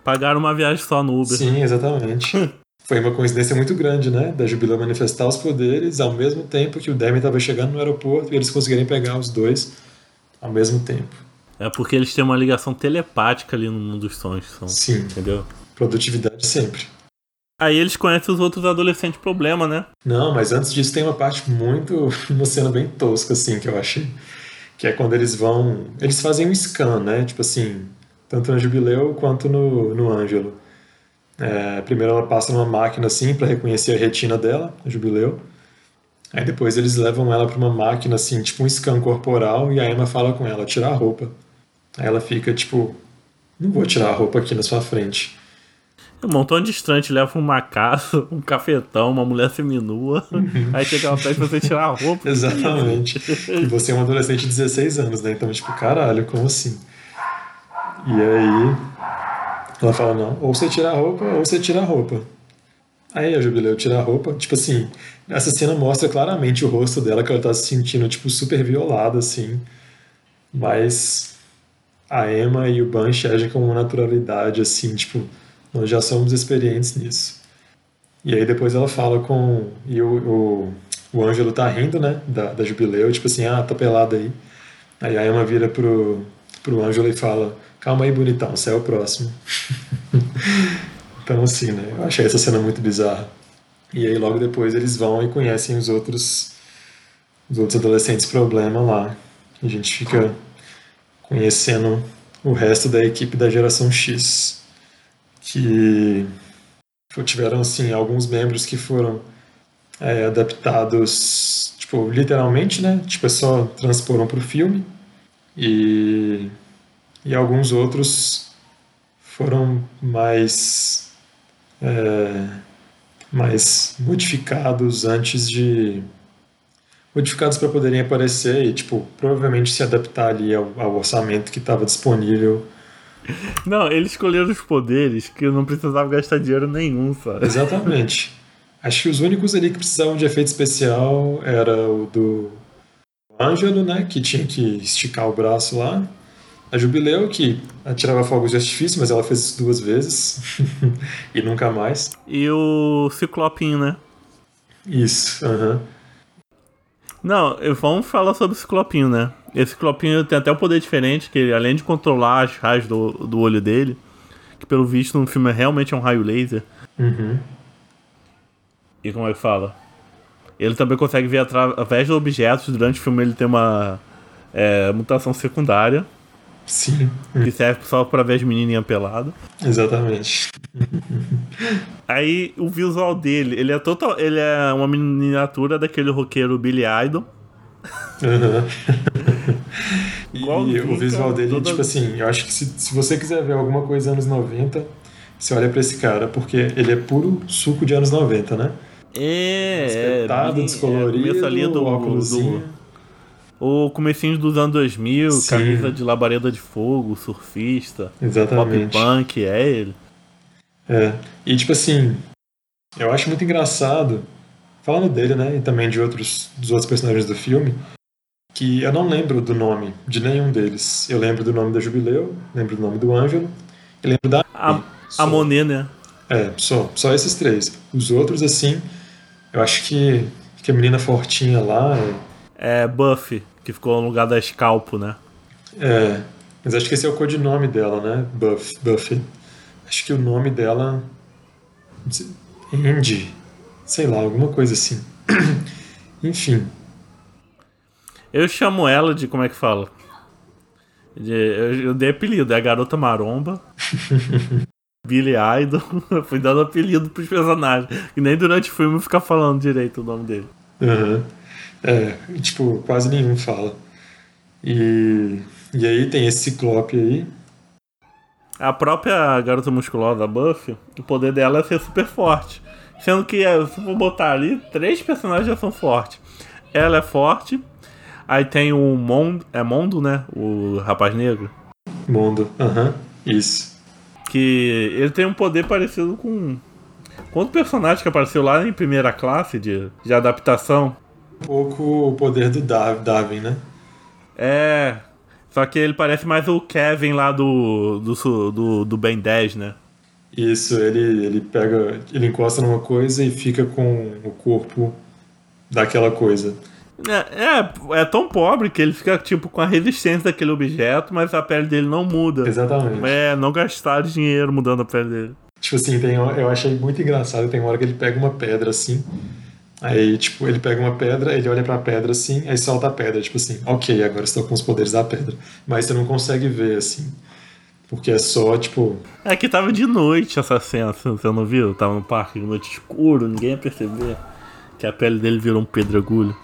Pagaram uma viagem só no Uber. Sim, exatamente. Foi uma coincidência muito grande, né? Da Jubileu manifestar os poderes ao mesmo tempo que o Derme estava chegando no aeroporto e eles conseguirem pegar os dois ao mesmo tempo. É porque eles têm uma ligação telepática ali no mundo dos sonhos. São, Sim, entendeu? produtividade sempre. Aí eles conhecem os outros adolescentes problema, né? Não, mas antes disso tem uma parte muito. uma cena bem tosca, assim, que eu achei. que é quando eles vão. Eles fazem um scan, né? Tipo assim, tanto no Jubileu quanto no, no Ângelo. É, primeiro ela passa numa máquina assim para reconhecer a retina dela, no Jubileu. Aí depois eles levam ela para uma máquina assim, tipo um scan corporal, e a Emma fala com ela, tirar a roupa. Aí ela fica tipo, não vou tirar a roupa aqui na sua frente. Um montão distante, leva uma casa, um cafetão, uma mulher seminua. Uhum. Aí chega ela pede pra você tirar a roupa. Exatamente. e você é um adolescente de 16 anos, né? Então, tipo, caralho, como assim? E aí ela fala, não, ou você tira a roupa, ou você tira a roupa. Aí a Jubileu tira a roupa. Tipo assim, essa cena mostra claramente o rosto dela, que ela tá se sentindo, tipo, super violada, assim. Mas a Emma e o Banshee agem com uma naturalidade, assim, tipo, nós já somos experientes nisso. E aí depois ela fala com. E o, o, o Ângelo tá rindo, né? Da, da Jubileu, tipo assim, ah, tá pelada aí. Aí a Emma vira pro, pro Ângelo e fala: Calma aí, bonitão, você é o próximo. então, assim, né? Eu achei essa cena muito bizarra. E aí logo depois eles vão e conhecem os outros, os outros adolescentes problema lá. A gente fica conhecendo o resto da equipe da geração X, que tiveram assim alguns membros que foram é, adaptados, tipo literalmente, né? Tipo é só transporam para o filme e e alguns outros foram mais é, mais modificados antes de modificados para poderem aparecer e, tipo, provavelmente se adaptar ali ao, ao orçamento que estava disponível. Não, eles escolheram os poderes que não precisavam gastar dinheiro nenhum, sabe? Exatamente. Acho que os únicos ali que precisavam de efeito especial era o do Ângelo, né? Que tinha que esticar o braço lá. A Jubileu, que atirava fogos de artifício, mas ela fez isso duas vezes. e nunca mais. E o Ciclopinho, né? Isso, aham. Uhum. Não, vamos falar sobre o Ciclopinho, né? Esse Ciclopinho tem até um poder diferente, que ele, além de controlar as raios do, do olho dele, que pelo visto no filme realmente é um raio laser. Uhum. E como é que fala? Ele também consegue ver através de objetos, durante o filme ele tem uma é, mutação secundária. Sim. Que serve só pra ver as menininhas peladas. Exatamente. Aí o visual dele, ele é total. Ele é uma miniatura daquele roqueiro Billy Idol. Uhum. e o visual dele, toda... tipo assim, eu acho que se, se você quiser ver alguma coisa anos 90, você olha pra esse cara, porque ele é puro suco de anos 90, né? É, Espetado, é, descolorido, é, ali do, óculos. Do, o comecinho dos anos 2000, Sim. camisa de labareda de fogo, surfista, Exatamente. pop punk, é ele. É, e tipo assim, eu acho muito engraçado, falando dele, né, e também de outros, dos outros personagens do filme, que eu não lembro do nome de nenhum deles. Eu lembro do nome da Jubileu, lembro do nome do Ângelo, e lembro da... A, a Monet, né? É, só, só esses três. Os outros, assim, eu acho que, que a menina fortinha lá... É é Buffy, que ficou no lugar da Scalpo, né? É, mas acho que esse é o codinome dela, né? Buff, Buffy. Acho que o nome dela. Andy. Sei lá, alguma coisa assim. Enfim. Eu chamo ela de. Como é que fala? De, eu, eu dei apelido, é a garota maromba. Billy Idol. Fui dando apelido pros personagens. E nem durante o filme ficar falando direito o nome dele. Aham. Uhum. É, tipo, quase nenhum fala. E, e aí tem esse ciclope aí. A própria garota musculosa Buffy, o poder dela é ser super forte. Sendo que, é, se for botar ali, três personagens já são fortes. Ela é forte, aí tem o Mondo, é Mondo, né? O rapaz negro. Mondo, aham, uhum, isso. Que ele tem um poder parecido com. Outro personagem que apareceu lá em primeira classe de, de adaptação pouco o poder do Darwin, né? É. Só que ele parece mais o Kevin lá do, do, do, do Ben 10, né? Isso, ele, ele pega. Ele encosta numa coisa e fica com o corpo daquela coisa. É, é, é, tão pobre que ele fica tipo com a resistência daquele objeto, mas a pele dele não muda. Exatamente. É, não gastar dinheiro mudando a pele dele. Tipo assim, tem, eu achei muito engraçado, tem uma hora que ele pega uma pedra assim, Aí, tipo, ele pega uma pedra, ele olha pra pedra assim, aí solta a pedra, tipo assim, ok, agora estou com os poderes da pedra. Mas você não consegue ver, assim. Porque é só, tipo. É que tava de noite essa cena, você não viu? Tava no parque de noite escuro, ninguém ia perceber que a pele dele virou um pedregulho.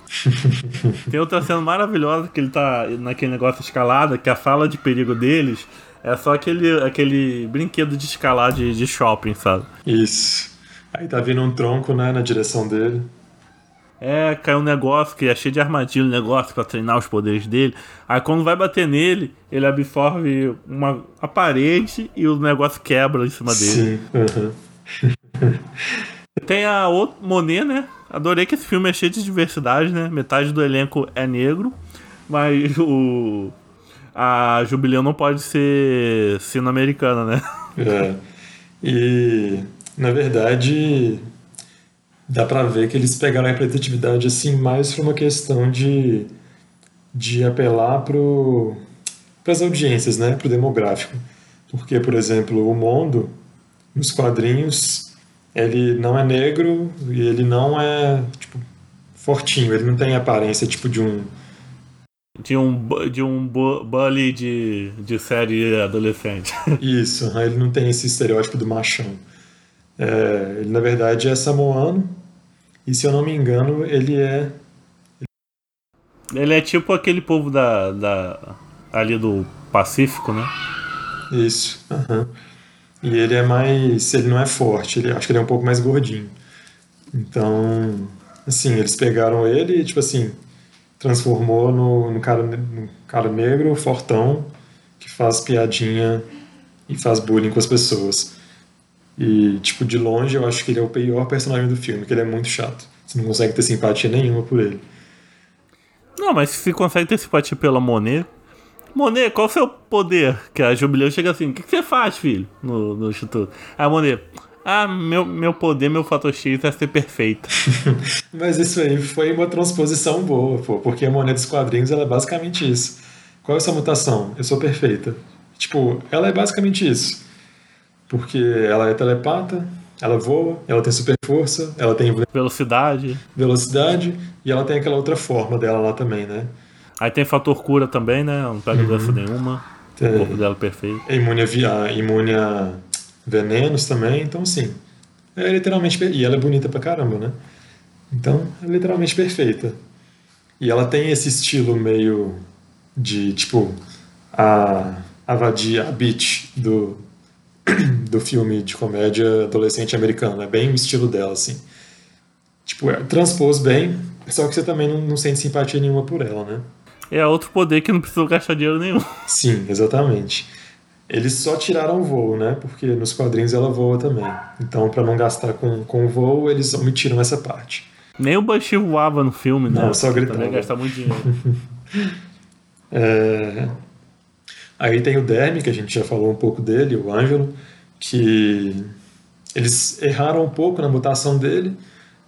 Tem outra cena maravilhosa que ele tá naquele negócio escalada, que a fala de perigo deles é só aquele, aquele brinquedo de escalar de, de shopping, sabe? Isso. Aí tá vindo um tronco, né, na direção dele. É, caiu um negócio que é cheio de armadilha, um negócio para treinar os poderes dele. Aí quando vai bater nele, ele absorve uma a parede e o negócio quebra em cima dele. Sim. Uhum. Tem a outra Monet, né? Adorei que esse filme é cheio de diversidade, né? Metade do elenco é negro, mas o a Jubileu não pode ser sino-americana, né? É. E na verdade dá pra ver que eles pegaram a representatividade assim mais por uma questão de de apelar pro para as audiências, né, pro demográfico. Porque, por exemplo, o Mondo nos quadrinhos ele não é negro e ele não é tipo fortinho, ele não tem aparência tipo de um de um de um bully de, de série adolescente. Isso, ele não tem esse estereótipo do machão. É, ele na verdade é samoano e se eu não me engano ele é ele é tipo aquele povo da, da ali do Pacífico, né? Isso. Uhum. E ele é mais. Ele não é forte, ele, acho que ele é um pouco mais gordinho. Então, assim, eles pegaram ele e, tipo assim, transformou no, no, cara, no cara negro, fortão, que faz piadinha e faz bullying com as pessoas. E, tipo, de longe eu acho que ele é o pior personagem do filme, que ele é muito chato. Você não consegue ter simpatia nenhuma por ele. Não, mas se consegue ter simpatia pela Monet, Monet, qual é o seu poder? Que a Jubileu chega assim, o que, que, você faz, filho? No, no Instituto. A Monet, ah, meu, meu poder, meu fator X é ser perfeita. Mas isso aí foi uma transposição boa, pô, porque a Monet dos quadrinhos ela é basicamente isso. Qual é a sua mutação? Eu sou perfeita. Tipo, ela é basicamente isso. Porque ela é telepata, ela voa, ela tem super força, ela tem velocidade. Velocidade, e ela tem aquela outra forma dela lá também, né? Aí tem fator cura também, né? Não pega uhum. doença nenhuma. Tem. O corpo dela é perfeito. É imune a, imune a venenos também, então assim. É literalmente. E ela é bonita pra caramba, né? Então, é literalmente perfeita. E ela tem esse estilo meio de, tipo, a, a vadia, a beach do, do filme de comédia adolescente americano. É bem o estilo dela, assim. Tipo, é, transpôs bem, só que você também não, não sente simpatia nenhuma por ela, né? É outro poder que não precisou gastar dinheiro nenhum. Sim, exatamente. Eles só tiraram o voo, né? Porque nos quadrinhos ela voa também. Então, para não gastar com, com o voo, eles omitiram essa parte. Nem o Bush voava no filme, né? Não, só gritava. Também gastar muito dinheiro. é... Aí tem o Dermy, que a gente já falou um pouco dele, o Ângelo, que eles erraram um pouco na mutação dele,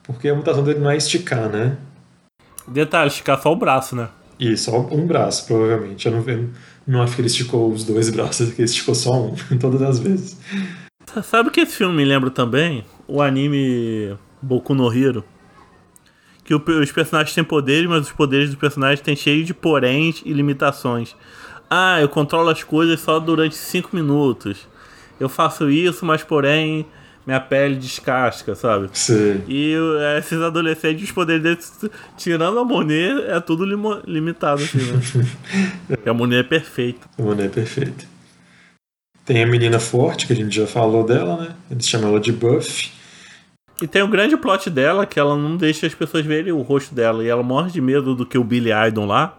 porque a mutação dele não é esticar, né? Detalhe, esticar só o braço, né? Isso, só um braço, provavelmente. Eu não, eu não acho que ele esticou os dois braços, que ele esticou só um, todas as vezes. Sabe o que esse filme me lembra também? O anime Boku no Hero. Que os personagens têm poderes, mas os poderes dos personagens têm cheio de poréns e limitações. Ah, eu controlo as coisas só durante 5 minutos. Eu faço isso, mas porém minha pele descasca, sabe? Sim. E esses adolescentes, os poderes deles, tirando a Monet, é tudo lim limitado, assim, né? A Monet é perfeita. A Monet é perfeita. Tem a menina forte, que a gente já falou dela, né? Eles chamam ela de Buff. E tem o grande plot dela, que ela não deixa as pessoas verem o rosto dela. E ela morre de medo do que o Billy Idol lá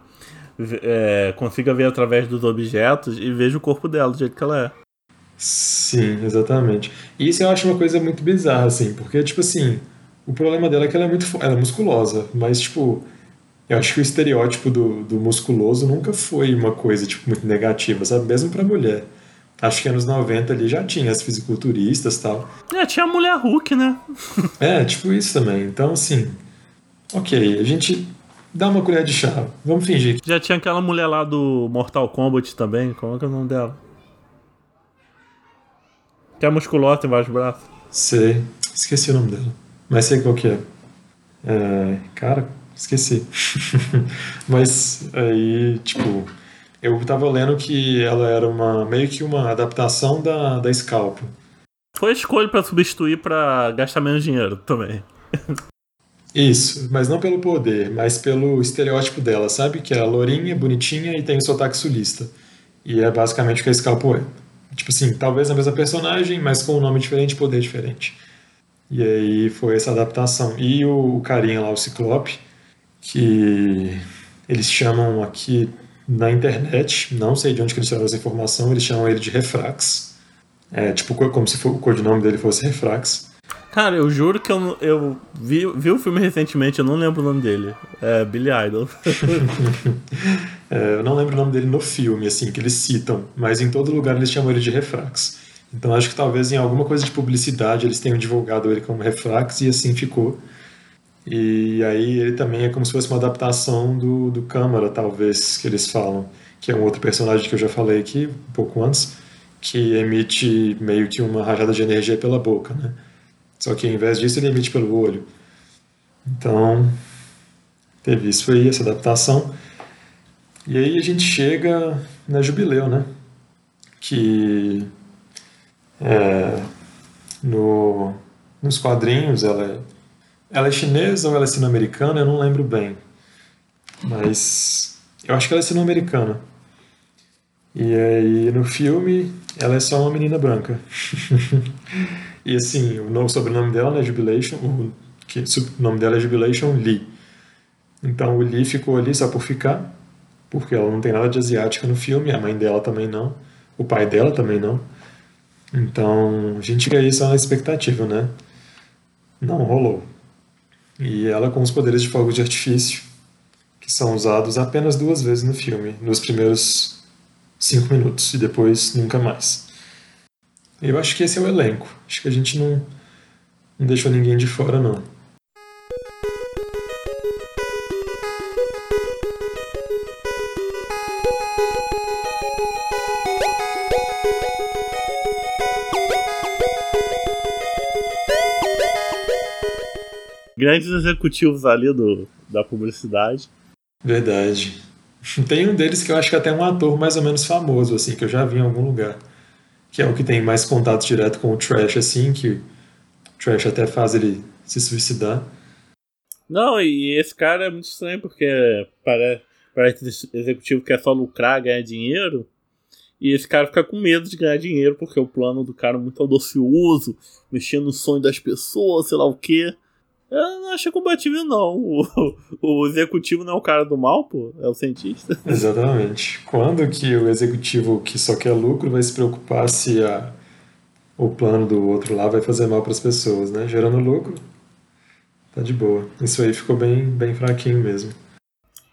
é, consiga ver através dos objetos e veja o corpo dela do jeito que ela é. Sim, exatamente. E isso eu acho uma coisa muito bizarra, assim, porque, tipo assim, o problema dela é que ela é muito ela é musculosa, mas, tipo, eu acho que o estereótipo do, do musculoso nunca foi uma coisa, tipo, muito negativa, sabe? Mesmo pra mulher. Acho que anos 90 ali já tinha as fisiculturistas e tal. É, tinha a mulher Hulk, né? é, tipo isso também. Então, assim, ok, a gente dá uma colher de chá. Vamos fingir. Já tinha aquela mulher lá do Mortal Kombat também, como é que é o nome dela? Que é musculosa, tem vários braços. Sei. Esqueci o nome dela. Mas sei qual que é. É, cara, esqueci. Mas aí, tipo, eu tava lendo que ela era uma meio que uma adaptação da, da Scalpo. Foi escolha para substituir para gastar menos dinheiro também. Isso, mas não pelo poder, mas pelo estereótipo dela, sabe? Que é lourinha, bonitinha e tem o sotaque sulista. E é basicamente o que a Scalpo é. Tipo assim, talvez a mesma personagem, mas com um nome diferente poder diferente. E aí foi essa adaptação. E o, carinha lá, o Ciclope, que eles chamam aqui na internet, não sei de onde que eles tiraram essa informação, eles chamam ele de Refrax. É tipo como se o codinome dele fosse Refrax. Cara, eu juro que eu, eu vi, vi o filme recentemente, eu não lembro o nome dele. É Billy Idol. é, eu não lembro o nome dele no filme, assim, que eles citam, mas em todo lugar eles chamam ele de Refrax. Então acho que talvez em alguma coisa de publicidade eles tenham divulgado ele como Refrax e assim ficou. E aí ele também é como se fosse uma adaptação do, do Câmara, talvez, que eles falam, que é um outro personagem que eu já falei aqui um pouco antes, que emite meio que uma rajada de energia pela boca, né? Só que ao invés disso ele emite pelo olho. Então, teve isso aí, essa adaptação. E aí a gente chega na Jubileu, né? Que é, no, nos quadrinhos ela é, ela é chinesa ou ela é sino-americana, eu não lembro bem. Mas eu acho que ela é sino-americana. E aí no filme ela é só uma menina branca. E assim, o sobrenome dela é Jubilation, o, que, o nome dela é Jubilation Lee. Então o Lee ficou ali só por ficar, porque ela não tem nada de asiática no filme, a mãe dela também não, o pai dela também não. Então a gente fica aí só na expectativa, né? Não rolou. E ela com os poderes de fogo de artifício, que são usados apenas duas vezes no filme, nos primeiros cinco minutos, e depois nunca mais. Eu acho que esse é o elenco. Acho que a gente não, não deixou ninguém de fora, não. Grandes executivos ali do, da publicidade. Verdade. Tem um deles que eu acho que é até um ator mais ou menos famoso, assim, que eu já vi em algum lugar que é o que tem mais contato direto com o Trash, assim, que o Trash até faz ele se suicidar. Não, e esse cara é muito estranho porque parece, parece executivo que é só lucrar, ganhar dinheiro. E esse cara fica com medo de ganhar dinheiro porque o plano do cara é muito audacioso, mexendo no sonho das pessoas, sei lá o quê. Eu não acho compatível, não. O, o, executivo não é o cara do mal, pô, é o cientista. Exatamente. Quando que o executivo que só quer lucro vai se preocupar se a, o plano do outro lá vai fazer mal para as pessoas, né? Gerando lucro, tá de boa. Isso aí ficou bem, bem fraquinho mesmo.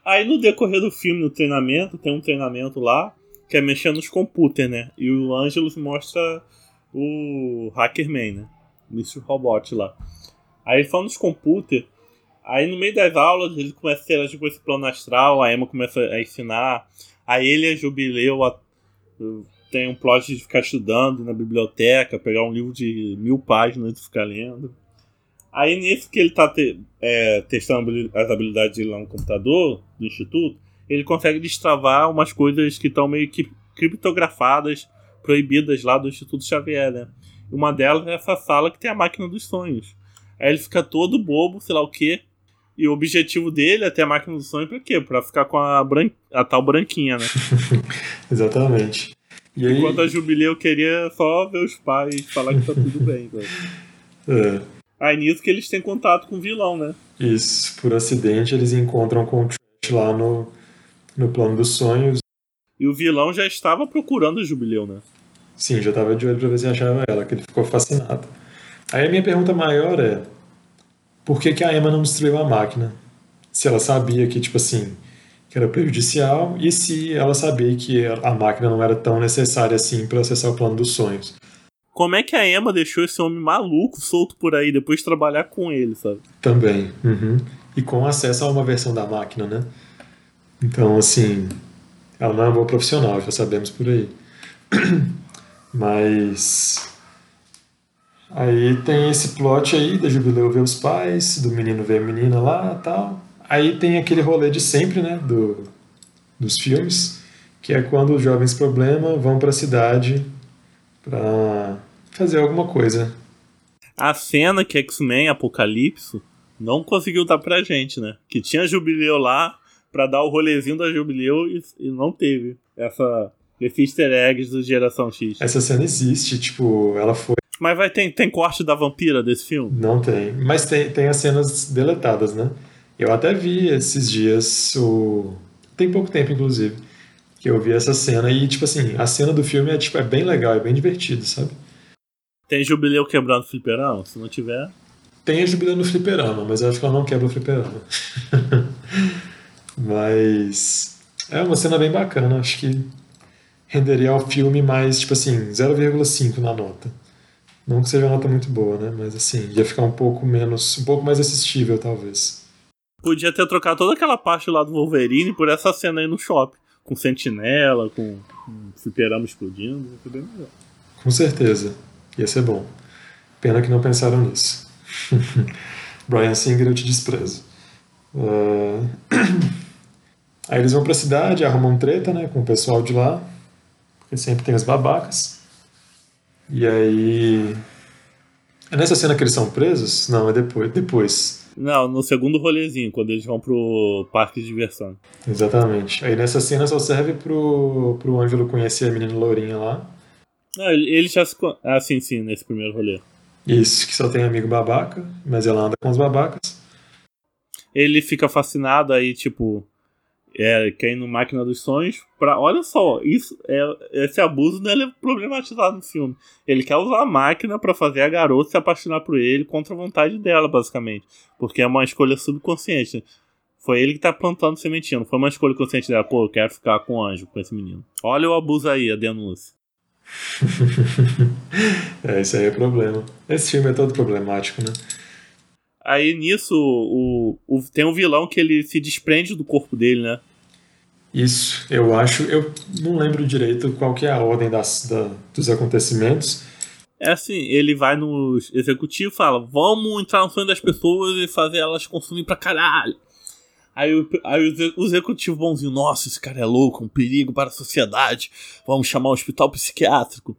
Aí no decorrer do filme, no treinamento, tem um treinamento lá que é mexendo nos computers, né? E o Angelus mostra o Hackerman, né? O Mr. Robot lá. Aí eles nos computers. Aí no meio das aulas ele começa a interagir com esse plano astral, a Emma começa a ensinar. Aí ele é jubileu, a, tem um plot de ficar estudando na biblioteca, pegar um livro de mil páginas e ficar lendo. Aí nisso que ele tá te, é, testando as habilidades dele lá no computador do instituto, ele consegue destravar umas coisas que estão meio que criptografadas, proibidas lá do Instituto Xavier, né? Uma delas é essa sala que tem a máquina dos sonhos. Aí ele fica todo bobo, sei lá o quê. E o objetivo dele é ter a máquina do sonho pra quê? Pra ficar com a, bran... a tal branquinha, né? Exatamente. E aí... Enquanto a Jubileu queria só ver os pais falar que tá tudo bem. É. Aí nisso que eles têm contato com o vilão, né? Isso, por acidente eles encontram com o Trash lá no, no plano dos sonhos. E o vilão já estava procurando o Jubileu, né? Sim, já estava de olho pra ver se achava ela, que ele ficou fascinado. Aí a minha pergunta maior é: por que, que a Emma não destruiu a máquina? Se ela sabia que, tipo assim, que era prejudicial e se ela sabia que a máquina não era tão necessária assim para acessar o plano dos sonhos. Como é que a Emma deixou esse homem maluco solto por aí depois de trabalhar com ele, sabe? Também. Uhum. E com acesso a uma versão da máquina, né? Então, assim, ela não é uma boa profissional, já sabemos por aí. Mas Aí tem esse plot aí da Jubileu ver os pais, do menino ver a menina lá tal. Aí tem aquele rolê de sempre, né, do, dos filmes, que é quando os jovens problema vão para a cidade para fazer alguma coisa. A cena que X-Men Apocalipse não conseguiu dar pra gente, né? Que tinha Jubileu lá pra dar o rolezinho da Jubileu e, e não teve essa, esse easter eggs do Geração X. Essa cena existe, tipo, ela foi. Mas vai ter tem corte da vampira desse filme? Não tem. Mas tem, tem as cenas deletadas, né? Eu até vi esses dias o. Tem pouco tempo, inclusive. Que eu vi essa cena e, tipo assim, a cena do filme é, tipo, é bem legal, é bem divertido, sabe? Tem jubileu quebrando o fliperama? Se não tiver. Tem a jubileu no fliperama, mas eu acho que ela não quebra o fliperama. mas. É uma cena bem bacana, acho que renderia ao filme mais, tipo assim, 0,5 na nota. Não que seja uma nota muito boa, né? Mas assim, ia ficar um pouco menos. um pouco mais assistível, talvez. Podia ter trocado toda aquela parte lá do Wolverine por essa cena aí no shopping. Com sentinela, com, com fliperama explodindo, ia ser bem melhor. Com certeza. Ia ser bom. Pena que não pensaram nisso. Brian Singer, eu te desprezo. Uh... Aí eles vão pra cidade, arrumam treta, né, com o pessoal de lá, porque sempre tem os babacas. E aí. É nessa cena que eles são presos? Não, é depois. depois. Não, no segundo rolezinho, quando eles vão pro parque de diversão. Exatamente. Aí nessa cena só serve pro, pro Ângelo conhecer a menina Lourinha lá. Não, ele já se. Ah, sim, sim, nesse primeiro rolê. Isso, que só tem amigo babaca, mas ela anda com os babacas. Ele fica fascinado aí, tipo. É, quer ir no Máquina dos Sonhos. Pra, olha só, isso é, esse abuso dele é problematizado no filme. Ele quer usar a máquina para fazer a garota se apaixonar por ele contra a vontade dela, basicamente. Porque é uma escolha subconsciente. Foi ele que tá plantando sementinha, não foi uma escolha consciente dela. Pô, eu quero ficar com o anjo, com esse menino. Olha o abuso aí, a denúncia. é, isso aí é problema. Esse filme é todo problemático, né? Aí nisso, o, o, tem um vilão que ele se desprende do corpo dele, né? Isso, eu acho. Eu não lembro direito qual que é a ordem das, da, dos acontecimentos. É assim, ele vai no executivo e fala: Vamos entrar no sonho das pessoas e fazer elas consumir pra caralho. Aí, o, aí o executivo bonzinho, nossa, esse cara é louco, um perigo para a sociedade, vamos chamar o um hospital psiquiátrico.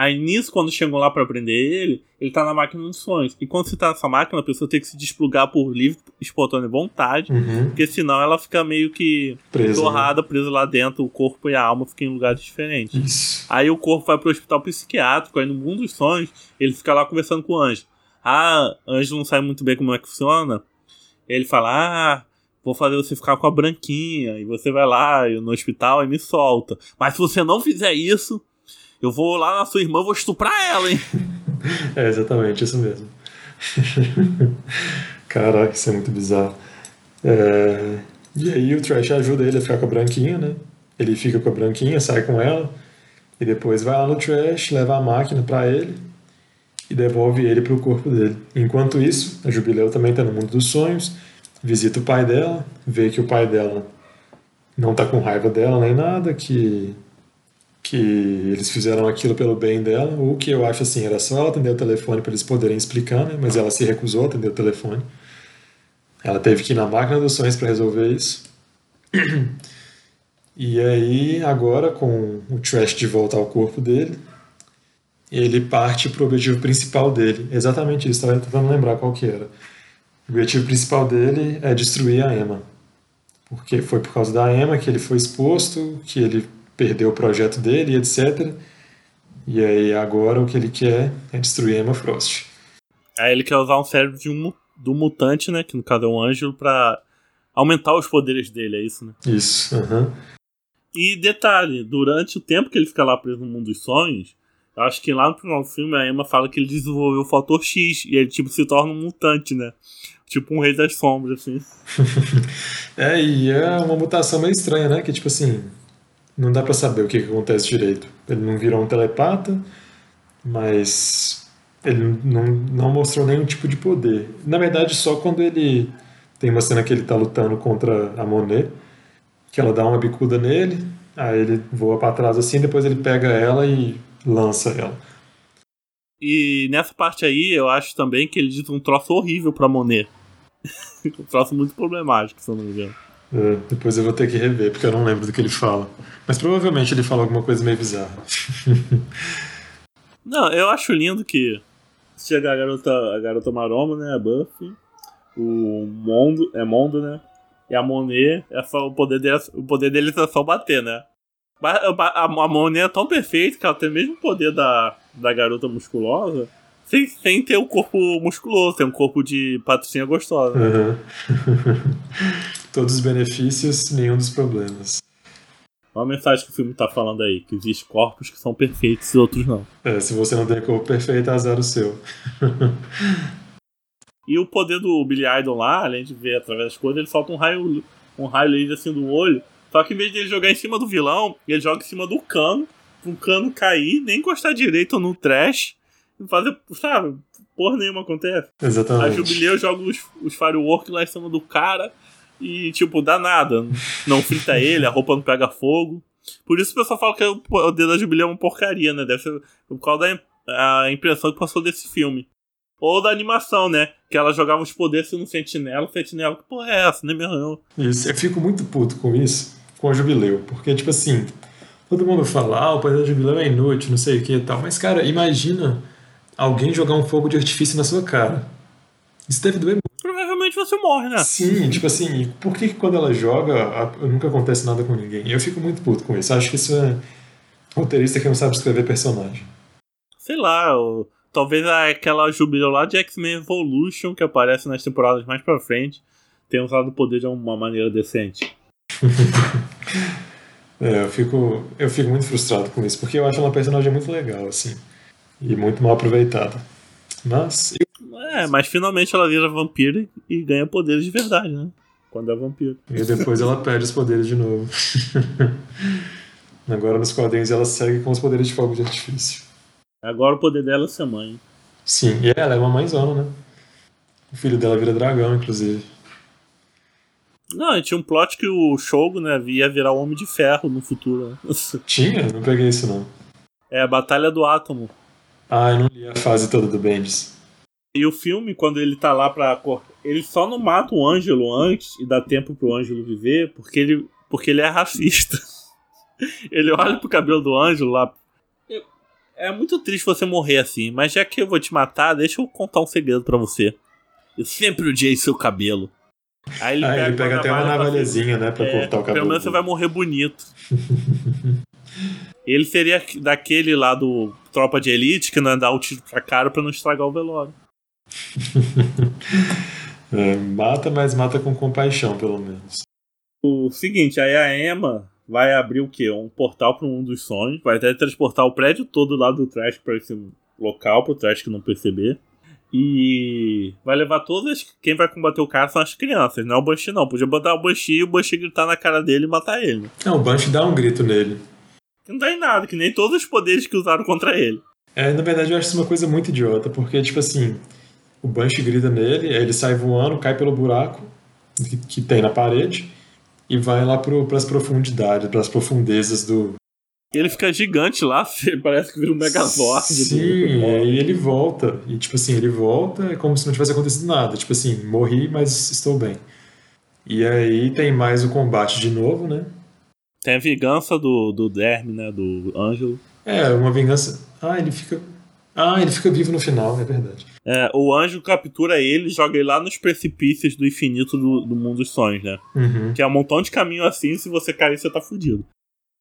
Aí nisso, quando chegam lá para prender ele, ele tá na máquina dos sonhos. E quando você tá nessa máquina, a pessoa tem que se desplugar por livre, espontânea vontade, uhum. porque senão ela fica meio que presa, torrada, né? presa lá dentro, o corpo e a alma ficam em lugares diferentes. Isso. Aí o corpo vai pro hospital psiquiátrico, aí no mundo dos sonhos, ele fica lá conversando com o anjo. Ah, anjo não sabe muito bem como é que funciona. Ele fala, ah, vou fazer você ficar com a branquinha, e você vai lá no hospital e me solta. Mas se você não fizer isso, eu vou lá na sua irmã, vou estuprar ela, hein? é exatamente isso mesmo. Caraca, isso é muito bizarro. É... E aí o Trash ajuda ele a ficar com a branquinha, né? Ele fica com a branquinha, sai com ela, e depois vai lá no Trash, leva a máquina para ele e devolve ele pro corpo dele. Enquanto isso, a Jubileu também tá no mundo dos sonhos, visita o pai dela, vê que o pai dela não tá com raiva dela nem nada, que que eles fizeram aquilo pelo bem dela, o que eu acho assim, era só ela atender o telefone para eles poderem explicar, né? mas ela se recusou a atender o telefone. Ela teve que ir na máquina dos sonhos para resolver isso. E aí, agora, com o Trash de volta ao corpo dele, ele parte para o objetivo principal dele. Exatamente isso, estava tentando lembrar qual que era. O objetivo principal dele é destruir a Emma. Porque foi por causa da Emma que ele foi exposto, que ele perdeu o projeto dele, etc. E aí agora o que ele quer é destruir Emma Frost. Aí ele quer usar um cérebro de um, do mutante, né? Que no caso é um ângelo, pra aumentar os poderes dele, é isso, né? Isso, aham. Uhum. E detalhe, durante o tempo que ele fica lá preso no mundo dos sonhos, eu acho que lá no final do filme a Emma fala que ele desenvolveu o fator X e ele tipo se torna um mutante, né? Tipo um rei das sombras, assim. é, e é uma mutação meio estranha, né? Que tipo assim, não dá para saber o que, que, acontece direito. Ele não virou um telepata, mas ele não, não mostrou nenhum tipo de poder. Na verdade, só quando ele tem uma cena que ele tá lutando contra a Monet, que ela dá uma bicuda nele, aí ele voa para trás assim, depois ele pega ela e lança ela. E nessa parte aí, eu acho também que ele diz um troço horrível pra Monet. um troço muito problemático, se eu não me engano. É, depois eu vou ter que rever, porque eu não lembro do que ele fala. Mas provavelmente ele fala alguma coisa meio bizarra. não, eu acho lindo que chega a garota, a garota maroma, né? A Buffy. O Mondo, é Mondo, né? E a Monet, é só, o, poder dele, o poder deles é só bater, né? A, a Monet é tão perfeita que ela tem o mesmo poder da, da garota musculosa sem, sem ter um corpo musculoso, tem um corpo de patricinha gostosa. Uhum. Todos os benefícios, nenhum dos problemas. Olha a mensagem que o filme tá falando aí, que existem corpos que são perfeitos e outros não. É, se você não tem corpo perfeito, azar o seu. e o poder do Billy Idol lá, além de ver através das coisas, ele solta um raio, um raio laser assim do olho. Só que em vez de ele jogar em cima do vilão, ele joga em cima do cano, pro cano cair, nem encostar direito no trash fazer, sabe? Porra nenhuma acontece. Exatamente. A Jubileu joga os, os fireworks lá em cima do cara e, tipo, dá nada. Não frita ele, a roupa não pega fogo. Por isso o pessoal fala que o poder da Jubileu é uma porcaria, né? Deve ser por causa da a impressão que passou desse filme. Ou da animação, né? Que ela jogava os poderes no sentinela. O sentinela, que porra é essa, né, meu Isso, eu fico muito puto com isso, com a Jubileu. Porque, tipo assim, todo mundo fala, ah, o poder da Jubileu é inútil, não sei o que e tal. Mas, cara, imagina alguém jogar um fogo de artifício na sua cara. Isso deve doer muito. Provavelmente você morre, né? Sim, tipo assim, por que, quando ela joga nunca acontece nada com ninguém? Eu fico muito puto com isso. Acho que isso é roteirista que não sabe escrever personagem. Sei lá, talvez aquela jubileu lá de X-Men Evolution que aparece nas temporadas mais pra frente tenha usado o poder de uma maneira decente. é, eu fico, eu fico muito frustrado com isso, porque eu acho ela uma personagem muito legal, assim e muito mal aproveitada. Mas. É, mas finalmente ela vira vampira e ganha poderes de verdade, né? Quando é vampiro. E depois ela perde os poderes de novo. Agora nos quadrinhos ela segue com os poderes de fogo de artifício. Agora o poder dela é ser mãe. Sim, e ela é uma mãezona, né? O filho dela vira dragão, inclusive. Não, tinha um plot que o Shogo, né, ia virar o Homem de Ferro no futuro. Né? Tinha? Não peguei isso, não. É a Batalha do Átomo. Ah, eu não li a fase toda do Bendis. E o filme, quando ele tá lá pra. Ele só não mata o Ângelo antes e dá tempo pro Ângelo viver, porque ele, porque ele é racista. ele olha pro cabelo do Ângelo lá. É muito triste você morrer assim, mas já que eu vou te matar, deixa eu contar um segredo para você. Eu sempre odiei seu cabelo. Aí ele ah, pega, ele pega até uma navalhazinha, né, pra é, cortar o cabelo. Pelo menos você vai morrer bonito. Ele seria daquele lá do Tropa de Elite que não é dar o tiro pra cara pra não estragar o velório. é, mata, mas mata com compaixão, pelo menos. O seguinte, aí a Emma vai abrir o quê? Um portal para um dos sonhos. Vai até transportar o prédio todo lá do Trash para esse local, pro Trash que não perceber. E vai levar todas. Quem vai combater o cara são as crianças, não é o Banshee, não. Podia botar o Banshee e o Banshee gritar na cara dele e matar ele. Não, o Banshee dá um grito nele. Não dá em nada, que nem todos os poderes que usaram contra ele. É, na verdade eu acho isso uma coisa muito idiota, porque, tipo assim, o Banshee grita nele, ele sai voando, cai pelo buraco que, que tem na parede e vai lá para as profundidades, para as profundezas do. Ele fica gigante lá, parece que vira um Megazord. Sim, e ele volta. E, tipo assim, ele volta é como se não tivesse acontecido nada. Tipo assim, morri, mas estou bem. E aí tem mais o combate de novo, né? Tem a vingança do, do Derme, né? Do Ângelo. É, uma vingança. Ah, ele fica. Ah, ele fica vivo no final, é verdade. É, o anjo captura ele e joga ele lá nos precipícios do infinito do, do mundo dos sonhos, né? Uhum. Que é um montão de caminho assim, se você cair, você tá fudido.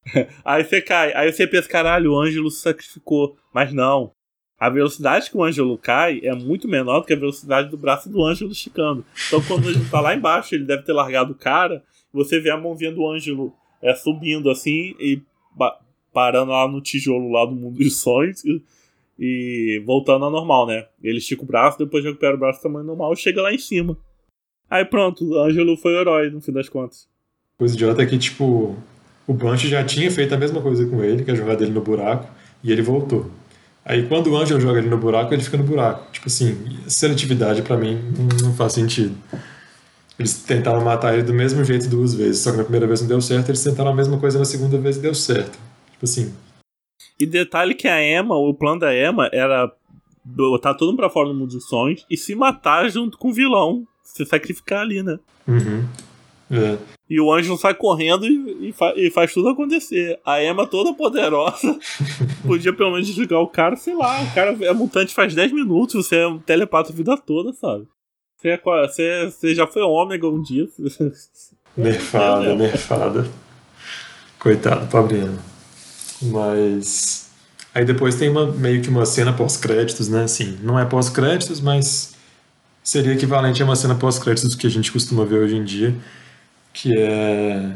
aí você cai, aí você pensa, caralho, o Ângelo se sacrificou. Mas não. A velocidade que o Ângelo cai é muito menor do que a velocidade do braço do Ângelo esticando. Então quando Ângelo tá lá embaixo, ele deve ter largado o cara, você vê a mãozinha do Ângelo é, subindo assim e parando lá no tijolo lá do mundo dos sonhos e, e, voltando ao normal, né? Ele estica o braço, depois recupera o braço tamanho normal e chega lá em cima. Aí pronto, o Ângelo foi o herói no fim das contas. Coisa idiota é que, tipo, o Bunch já tinha feito a mesma coisa com ele, que é jogar dele no buraco, e ele voltou. Aí quando o Ângelo joga ele no buraco, ele fica no buraco. Tipo assim, seletividade para mim não faz sentido. Eles tentaram matar ele do mesmo jeito duas vezes, só que na primeira vez não deu certo, eles tentaram a mesma coisa na segunda vez e deu certo. Tipo assim. E detalhe que a Emma, o plano da Emma era botar todo mundo pra fora no mundo dos sonhos e se matar junto com o vilão. Se sacrificar ali, né? Uhum. É. E o anjo sai correndo e, e, fa e, faz tudo acontecer. A Emma, toda poderosa, podia pelo menos desligar o cara, sei lá. O cara é mutante faz 10 minutos, você é um telepata a vida toda, sabe? Você, é, você, você já foi ômega um dia. Nerfada, nerfada. Coitado, pobrinho. Mas. Aí depois tem uma, meio que uma cena pós-créditos, né? Assim, não é pós-créditos, mas seria equivalente a uma cena pós-créditos que a gente costuma ver hoje em dia, que é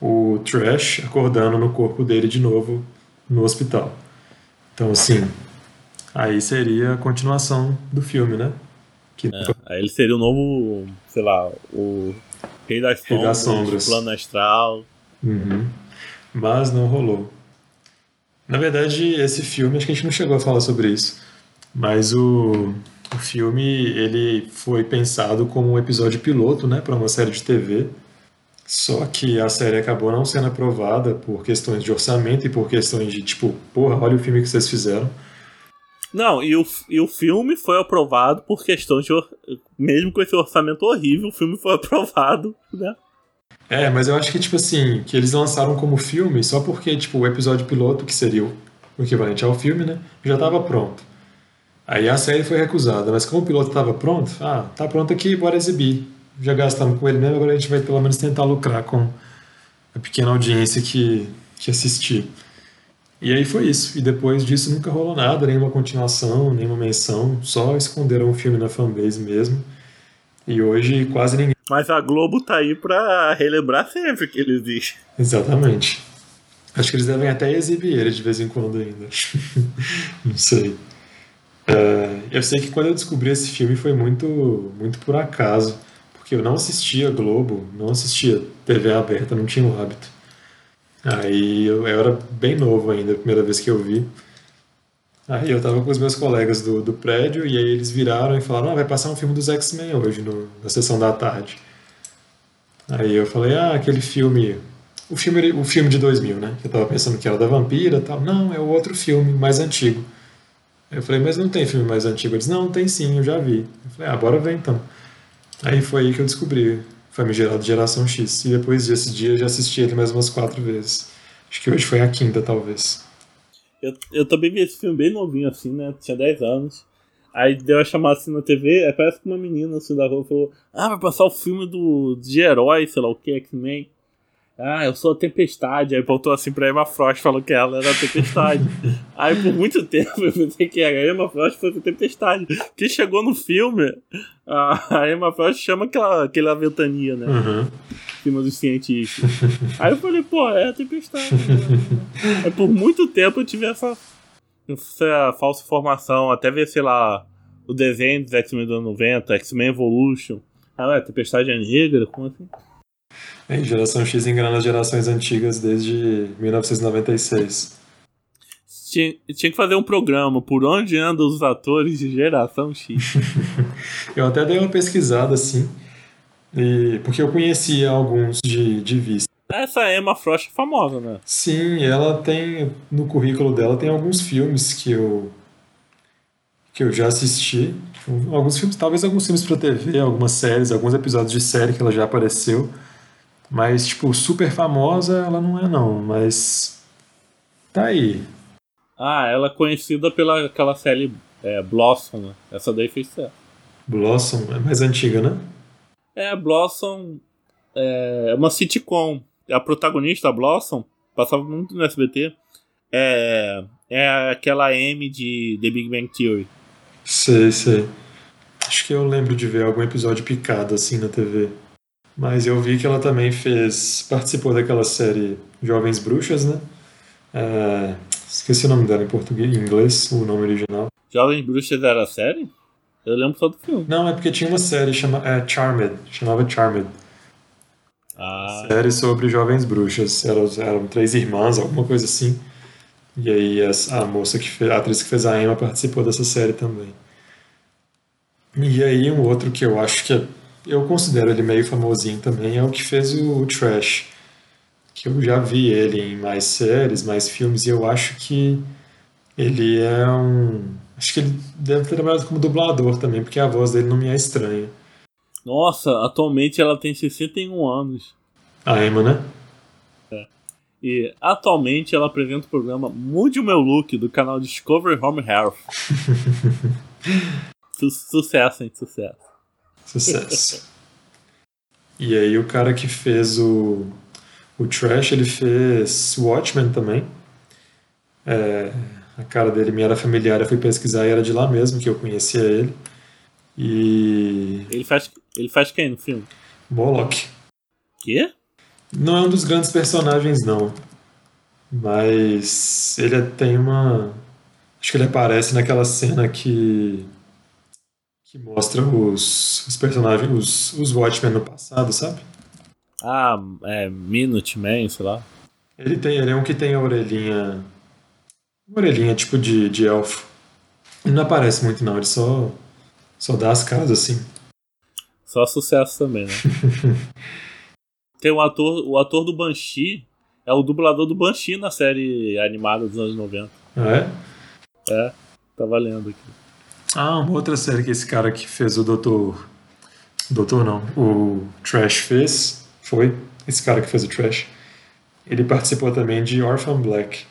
o Trash acordando no corpo dele de novo no hospital. Então, assim, aí seria a continuação do filme, né? Que... É, ele seria o novo, sei lá, o Rei das Sombras, Rei das Sombras. Plano Astral. Uhum. Mas não rolou. Na verdade, esse filme, acho que a gente não chegou a falar sobre isso, mas o, o filme ele foi pensado como um episódio piloto, né, para uma série de TV. Só que a série acabou não sendo aprovada por questões de orçamento e por questões de tipo, porra, olha o filme que vocês fizeram. Não, e o, e o filme foi aprovado por questões de. Mesmo com esse orçamento horrível, o filme foi aprovado, né? É, mas eu acho que, tipo assim, que eles lançaram como filme só porque, tipo, o episódio piloto, que seria o equivalente ao filme, né, já estava pronto. Aí a série foi recusada, mas como o piloto estava pronto, ah, tá pronto aqui, bora exibir. Já gastamos com ele mesmo, agora a gente vai pelo menos tentar lucrar com a pequena audiência que, que assistiu. E aí foi isso. E depois disso nunca rolou nada, nenhuma continuação, nenhuma menção, só esconderam o filme na fanbase mesmo. E hoje quase ninguém. Mas a Globo tá aí pra relembrar sempre que ele existe. Exatamente. Acho que eles devem até exibir ele de vez em quando ainda. Não sei. Uh, eu sei que quando eu descobri esse filme foi muito, muito por acaso, porque eu não assistia Globo, não assistia TV aberta, não tinha o hábito. Aí eu, eu era bem novo ainda, a primeira vez que eu vi. Aí eu tava com os meus colegas do, do prédio e aí eles viraram e falaram: ah, vai passar um filme dos X-Men hoje no, na sessão da tarde. Aí eu falei: ah, aquele filme. O filme, o filme de 2000, né? Eu tava pensando que era da vampira tal. Não, é o outro filme, mais antigo. Eu falei: mas não tem filme mais antigo? Eles: não, tem sim, eu já vi. Eu falei: ah, bora ver então. Aí foi aí que eu descobri Famigerado Geração X. E depois desse dia já assisti ele mais umas quatro vezes. Acho que hoje foi a quinta, talvez. Eu, eu também vi esse filme bem novinho, assim, né? Tinha 10 anos. Aí deu a chamada assim na TV, aí parece que uma menina assim da rua falou: Ah, vai passar o filme do, de herói, sei lá o que, X-Men. Ah, eu sou a Tempestade. Aí voltou assim pra Emma Frost, falou que ela era a Tempestade. aí por muito tempo eu pensei que a Emma Frost fosse a Tempestade. Que chegou no filme, a Emma Frost chama aquela, aquela ventania, né? Uhum. Cima dos cientistas. aí eu falei, pô, é a Tempestade. Né? aí por muito tempo eu tive essa, essa falsa informação. Até ver, sei lá, o desenho dos X-Men dos anos 90, X-Men Evolution. Ah, a Tempestade é negra? Como assim? É, geração X engana as gerações antigas desde 1996. Tinha, tinha que fazer um programa por onde andam os atores de geração X. eu até dei uma pesquisada assim, e, porque eu conhecia alguns de, de vista. Essa Emma Frost é famosa, né? Sim, ela tem no currículo dela tem alguns filmes que eu que eu já assisti, alguns filmes, talvez alguns filmes para TV, algumas séries, alguns episódios de série que ela já apareceu. Mas, tipo, super famosa ela não é, não. Mas. Tá aí. Ah, ela é conhecida pela aquela série é, Blossom, né? Essa daí fez certo. Blossom é mais antiga, né? É, Blossom é uma sitcom. A protagonista, a Blossom, passava muito no SBT. É, é aquela M de The Big Bang Theory. Sei, sei. Acho que eu lembro de ver algum episódio picado assim na TV. Mas eu vi que ela também fez. participou daquela série Jovens Bruxas, né? É, esqueci o nome dela em português, em inglês, o nome original. Jovens Bruxas era a série? Eu lembro só do filme. Não, é porque tinha uma série chama, é, Charmed, chamava Charmed. Ah. Série sobre jovens bruxas. Eram, eram três irmãs, alguma coisa assim. E aí a, a moça que fez, a atriz que fez a Emma participou dessa série também. E aí um outro que eu acho que é eu considero ele meio famosinho também, é o que fez o, o Trash. Que eu já vi ele em mais séries, mais filmes, e eu acho que ele é um, Acho que ele deve ter trabalhado como dublador também, porque a voz dele não me é estranha. Nossa, atualmente ela tem 61 anos. A Emma, né? E atualmente ela apresenta o programa Mude o Meu Look do canal Discovery Home Health. Su sucesso, hein? Sucesso. Sucesso. e aí o cara que fez o, o Trash, ele fez Watchmen também. É, a cara dele me era familiar, eu fui pesquisar e era de lá mesmo que eu conhecia ele. E. Ele faz, ele faz quem no filme? Moloch. Quê? Não é um dos grandes personagens, não. Mas ele tem uma. Acho que ele aparece naquela cena que. Que mostra os, os personagens, os, os Watchmen no passado, sabe? Ah, é Minuteman, sei lá. Ele tem, ele é um que tem a orelhinha. Uma orelhinha tipo de, de elfo. Ele não aparece muito, não, ele só. só dá as caras assim. Só sucesso também, né? Tem um ator, o ator do Banshee é o dublador do Banshee na série animada dos anos 90. Ah, é? É, tá valendo aqui. Ah, uma outra série que esse cara que fez o Doutor. Doutor não, o Trash fez. Foi esse cara que fez o Trash. Ele participou também de Orphan Black.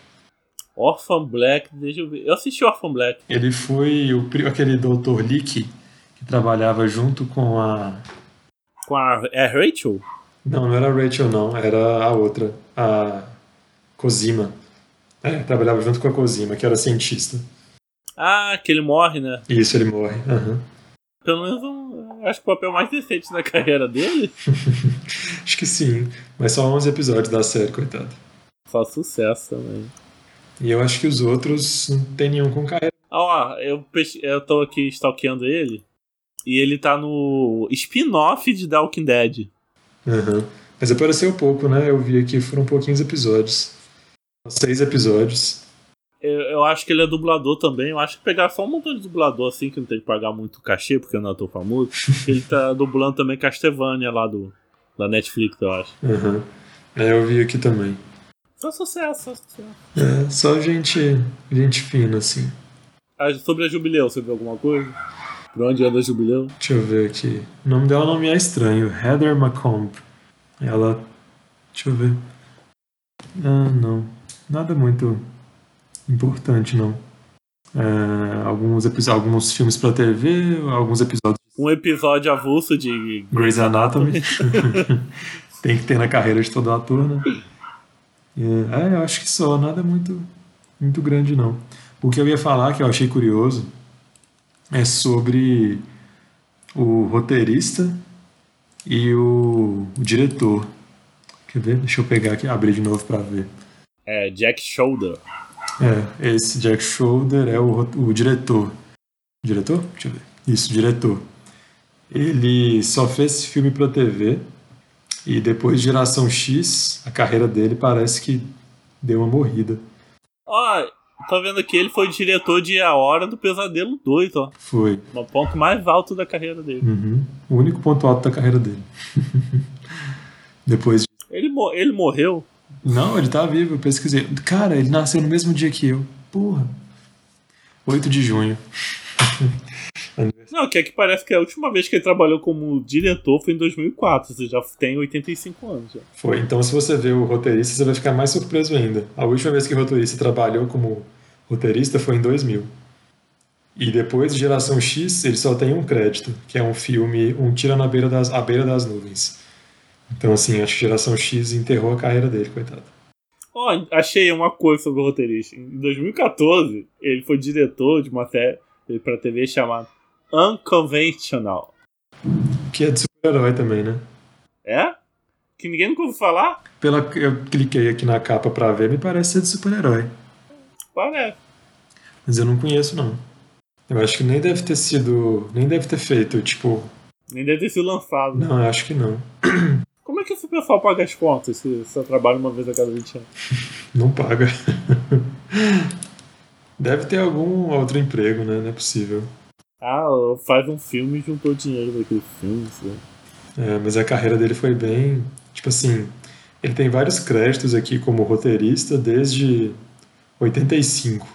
Orphan Black, deixa eu ver. Eu assisti Orphan Black. Ele foi o, aquele Doutor Leak que trabalhava junto com a. Com a. É Rachel? Não, não era a Rachel, não. Era a outra. A Cosima. É, trabalhava junto com a Cosima, que era cientista. Ah, que ele morre, né? Isso, ele morre. Uhum. Pelo menos um, acho que o papel mais decente da carreira dele. acho que sim. Mas só 11 episódios da série, coitado. Só sucesso também. E eu acho que os outros não tem nenhum com carreira. Ah, ó, eu, eu tô aqui stalkeando ele. E ele tá no spin-off de The Walking Dead. Uhum. Mas apareceu pouco, né? Eu vi aqui, foram pouquinhos episódios. Seis episódios. Eu, eu, acho que ele é dublador também. Eu acho que pegar só um montão de dublador assim, que não tem que pagar muito cachê, porque eu não é tão famoso. ele tá dublando também Castlevania lá do, da Netflix, eu acho. Uhum. É, eu vi aqui também. Só sucesso, só sucesso. É, só gente, gente fina, assim. Ah, sobre a Jubileu, você viu alguma coisa? Por onde anda a Jubileu? Deixa eu ver aqui. O nome dela não me é estranho. Heather McComb. Ela. Deixa eu ver. Ah, não. Nada muito importante, não. É, alguns, alguns filmes pra TV, alguns episódios. Um episódio avulso de Grey's Anatomy. Tem que ter na carreira de todo ator, né? É, eu acho que só, nada muito, muito grande, não. O que eu ia falar, que eu achei curioso, é sobre o roteirista e o, o diretor. Quer ver? Deixa eu pegar aqui, abrir de novo para ver. É Jack Shoulder. É, esse Jack Shoulder é o, o diretor. Diretor? Deixa eu ver. Isso, diretor. Ele só fez filme para TV e depois de Geração X, a carreira dele parece que deu uma morrida. Ó, oh, Tô vendo aqui, ele foi diretor de A Hora do Pesadelo 2, ó. Foi. O ponto mais alto da carreira dele. Uhum. O único ponto alto da carreira dele. Depois. Ele, ele morreu? Não, ele tá vivo, eu pesquisei. Cara, ele nasceu no mesmo dia que eu. Porra. 8 de junho. Não, que é que parece que a última vez que ele trabalhou como diretor foi em 2004. Você já tem 85 anos. Já. Foi. Então, se você ver o roteirista, você vai ficar mais surpreso ainda. A última vez que o roteirista trabalhou como roteirista foi em 2000. E depois de Geração X, ele só tem um crédito, que é um filme Um Tira na beira das, à beira das nuvens. Então, assim, acho que Geração X enterrou a carreira dele, coitado. Ó, oh, achei uma coisa sobre o roteirista. Em 2014, ele foi diretor de uma série pra TV chamada Unconventional. Que é de super-herói também, né? É? Que ninguém nunca ouviu falar? Pela, eu cliquei aqui na capa pra ver, me parece ser de super-herói. Parece. Mas eu não conheço, não. Eu acho que nem deve ter sido. Nem deve ter feito, tipo. Nem deve ter sido lançado. Não, eu acho que não. Que esse pessoal paga as contas se você trabalha uma vez a cada 20 anos? Não paga. Deve ter algum outro emprego, né? Não é possível. Ah, faz um filme e juntou dinheiro daquele filme. Assim. É, mas a carreira dele foi bem. Tipo assim, ele tem vários créditos aqui como roteirista desde 85.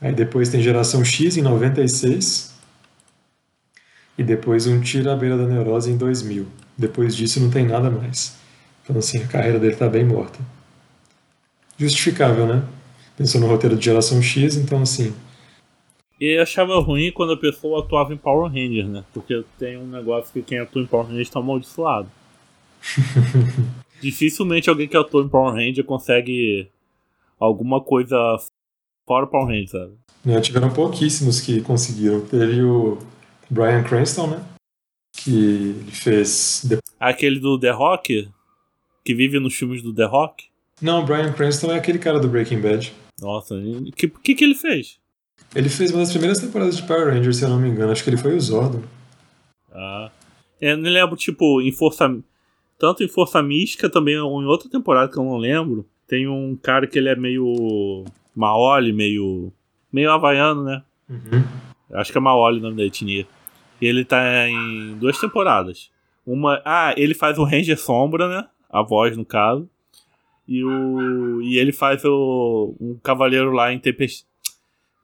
Aí depois tem Geração X em 96. E depois um Tiro à Beira da Neurose em 2000. Depois disso não tem nada mais. Então, assim, a carreira dele tá bem morta. Justificável, né? Pensou no roteiro de Geração X, então, assim. E eu achava ruim quando a pessoa atuava em Power Rangers, né? Porque tem um negócio que quem atua em Power Rangers tá amaldiçoado. Dificilmente alguém que atua em Power Ranger consegue alguma coisa fora Power Rangers, sabe? É, tiveram pouquíssimos que conseguiram. Teve o Brian Cranston, né? Que ele fez. Aquele do The Rock? Que vive nos filmes do The Rock? Não, Brian Cranston é aquele cara do Breaking Bad. Nossa, o que, que, que ele fez? Ele fez uma das primeiras temporadas de Power Rangers, se eu não me engano. Acho que ele foi o Zordon. Ah. Eu não lembro, tipo, em Força. Tanto em Força Mística também, ou em outra temporada que eu não lembro. Tem um cara que ele é meio. Maoli, meio. meio havaiano, né? Uhum. Acho que é Maoli o nome da etnia. Ele tá em duas temporadas. Uma. Ah, ele faz o Ranger Sombra, né? A voz, no caso. E, o, e ele faz o, um cavaleiro lá em Tempest,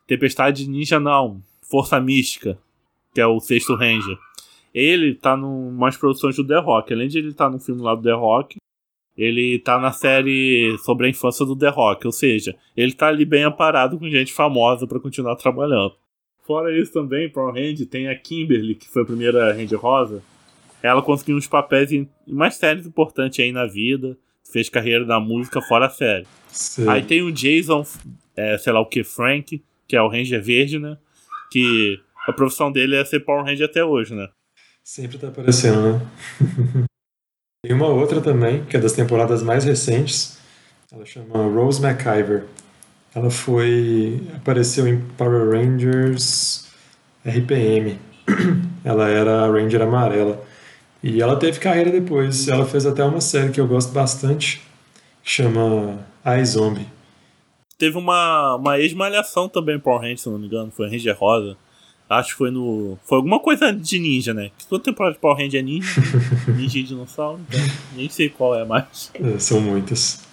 Tempestade Ninja, não. Força Mística, que é o sexto Ranger. Ele tá em umas produções do The Rock. Além de ele estar tá no filme lá do The Rock, ele tá na série sobre a infância do The Rock. Ou seja, ele tá ali bem amparado com gente famosa para continuar trabalhando. Fora isso também, Power Ranger, tem a Kimberly, que foi a primeira Ranger Rosa. Ela conseguiu uns papéis em mais séries importantes aí na vida fez carreira na música fora a série. Sim. Aí tem o Jason, é, sei lá o que, Frank, que é o Ranger Verde, né? Que a profissão dele é ser Power Ranger até hoje, né? Sempre tá aparecendo, né? tem uma outra também, que é das temporadas mais recentes. Ela chama Rose McIver. Ela foi. apareceu em Power Rangers RPM. Ela era a Ranger amarela. E ela teve carreira depois. Ela fez até uma série que eu gosto bastante, que chama I Zombie. Teve uma, uma ex-malhação também Power Rangers, se não me engano, foi Ranger Rosa. Acho que foi no. Foi alguma coisa de ninja, né? Que toda temporada de Power Ranger é ninja. ninja e dinossauro, então nem sei qual é mais. É, são muitas.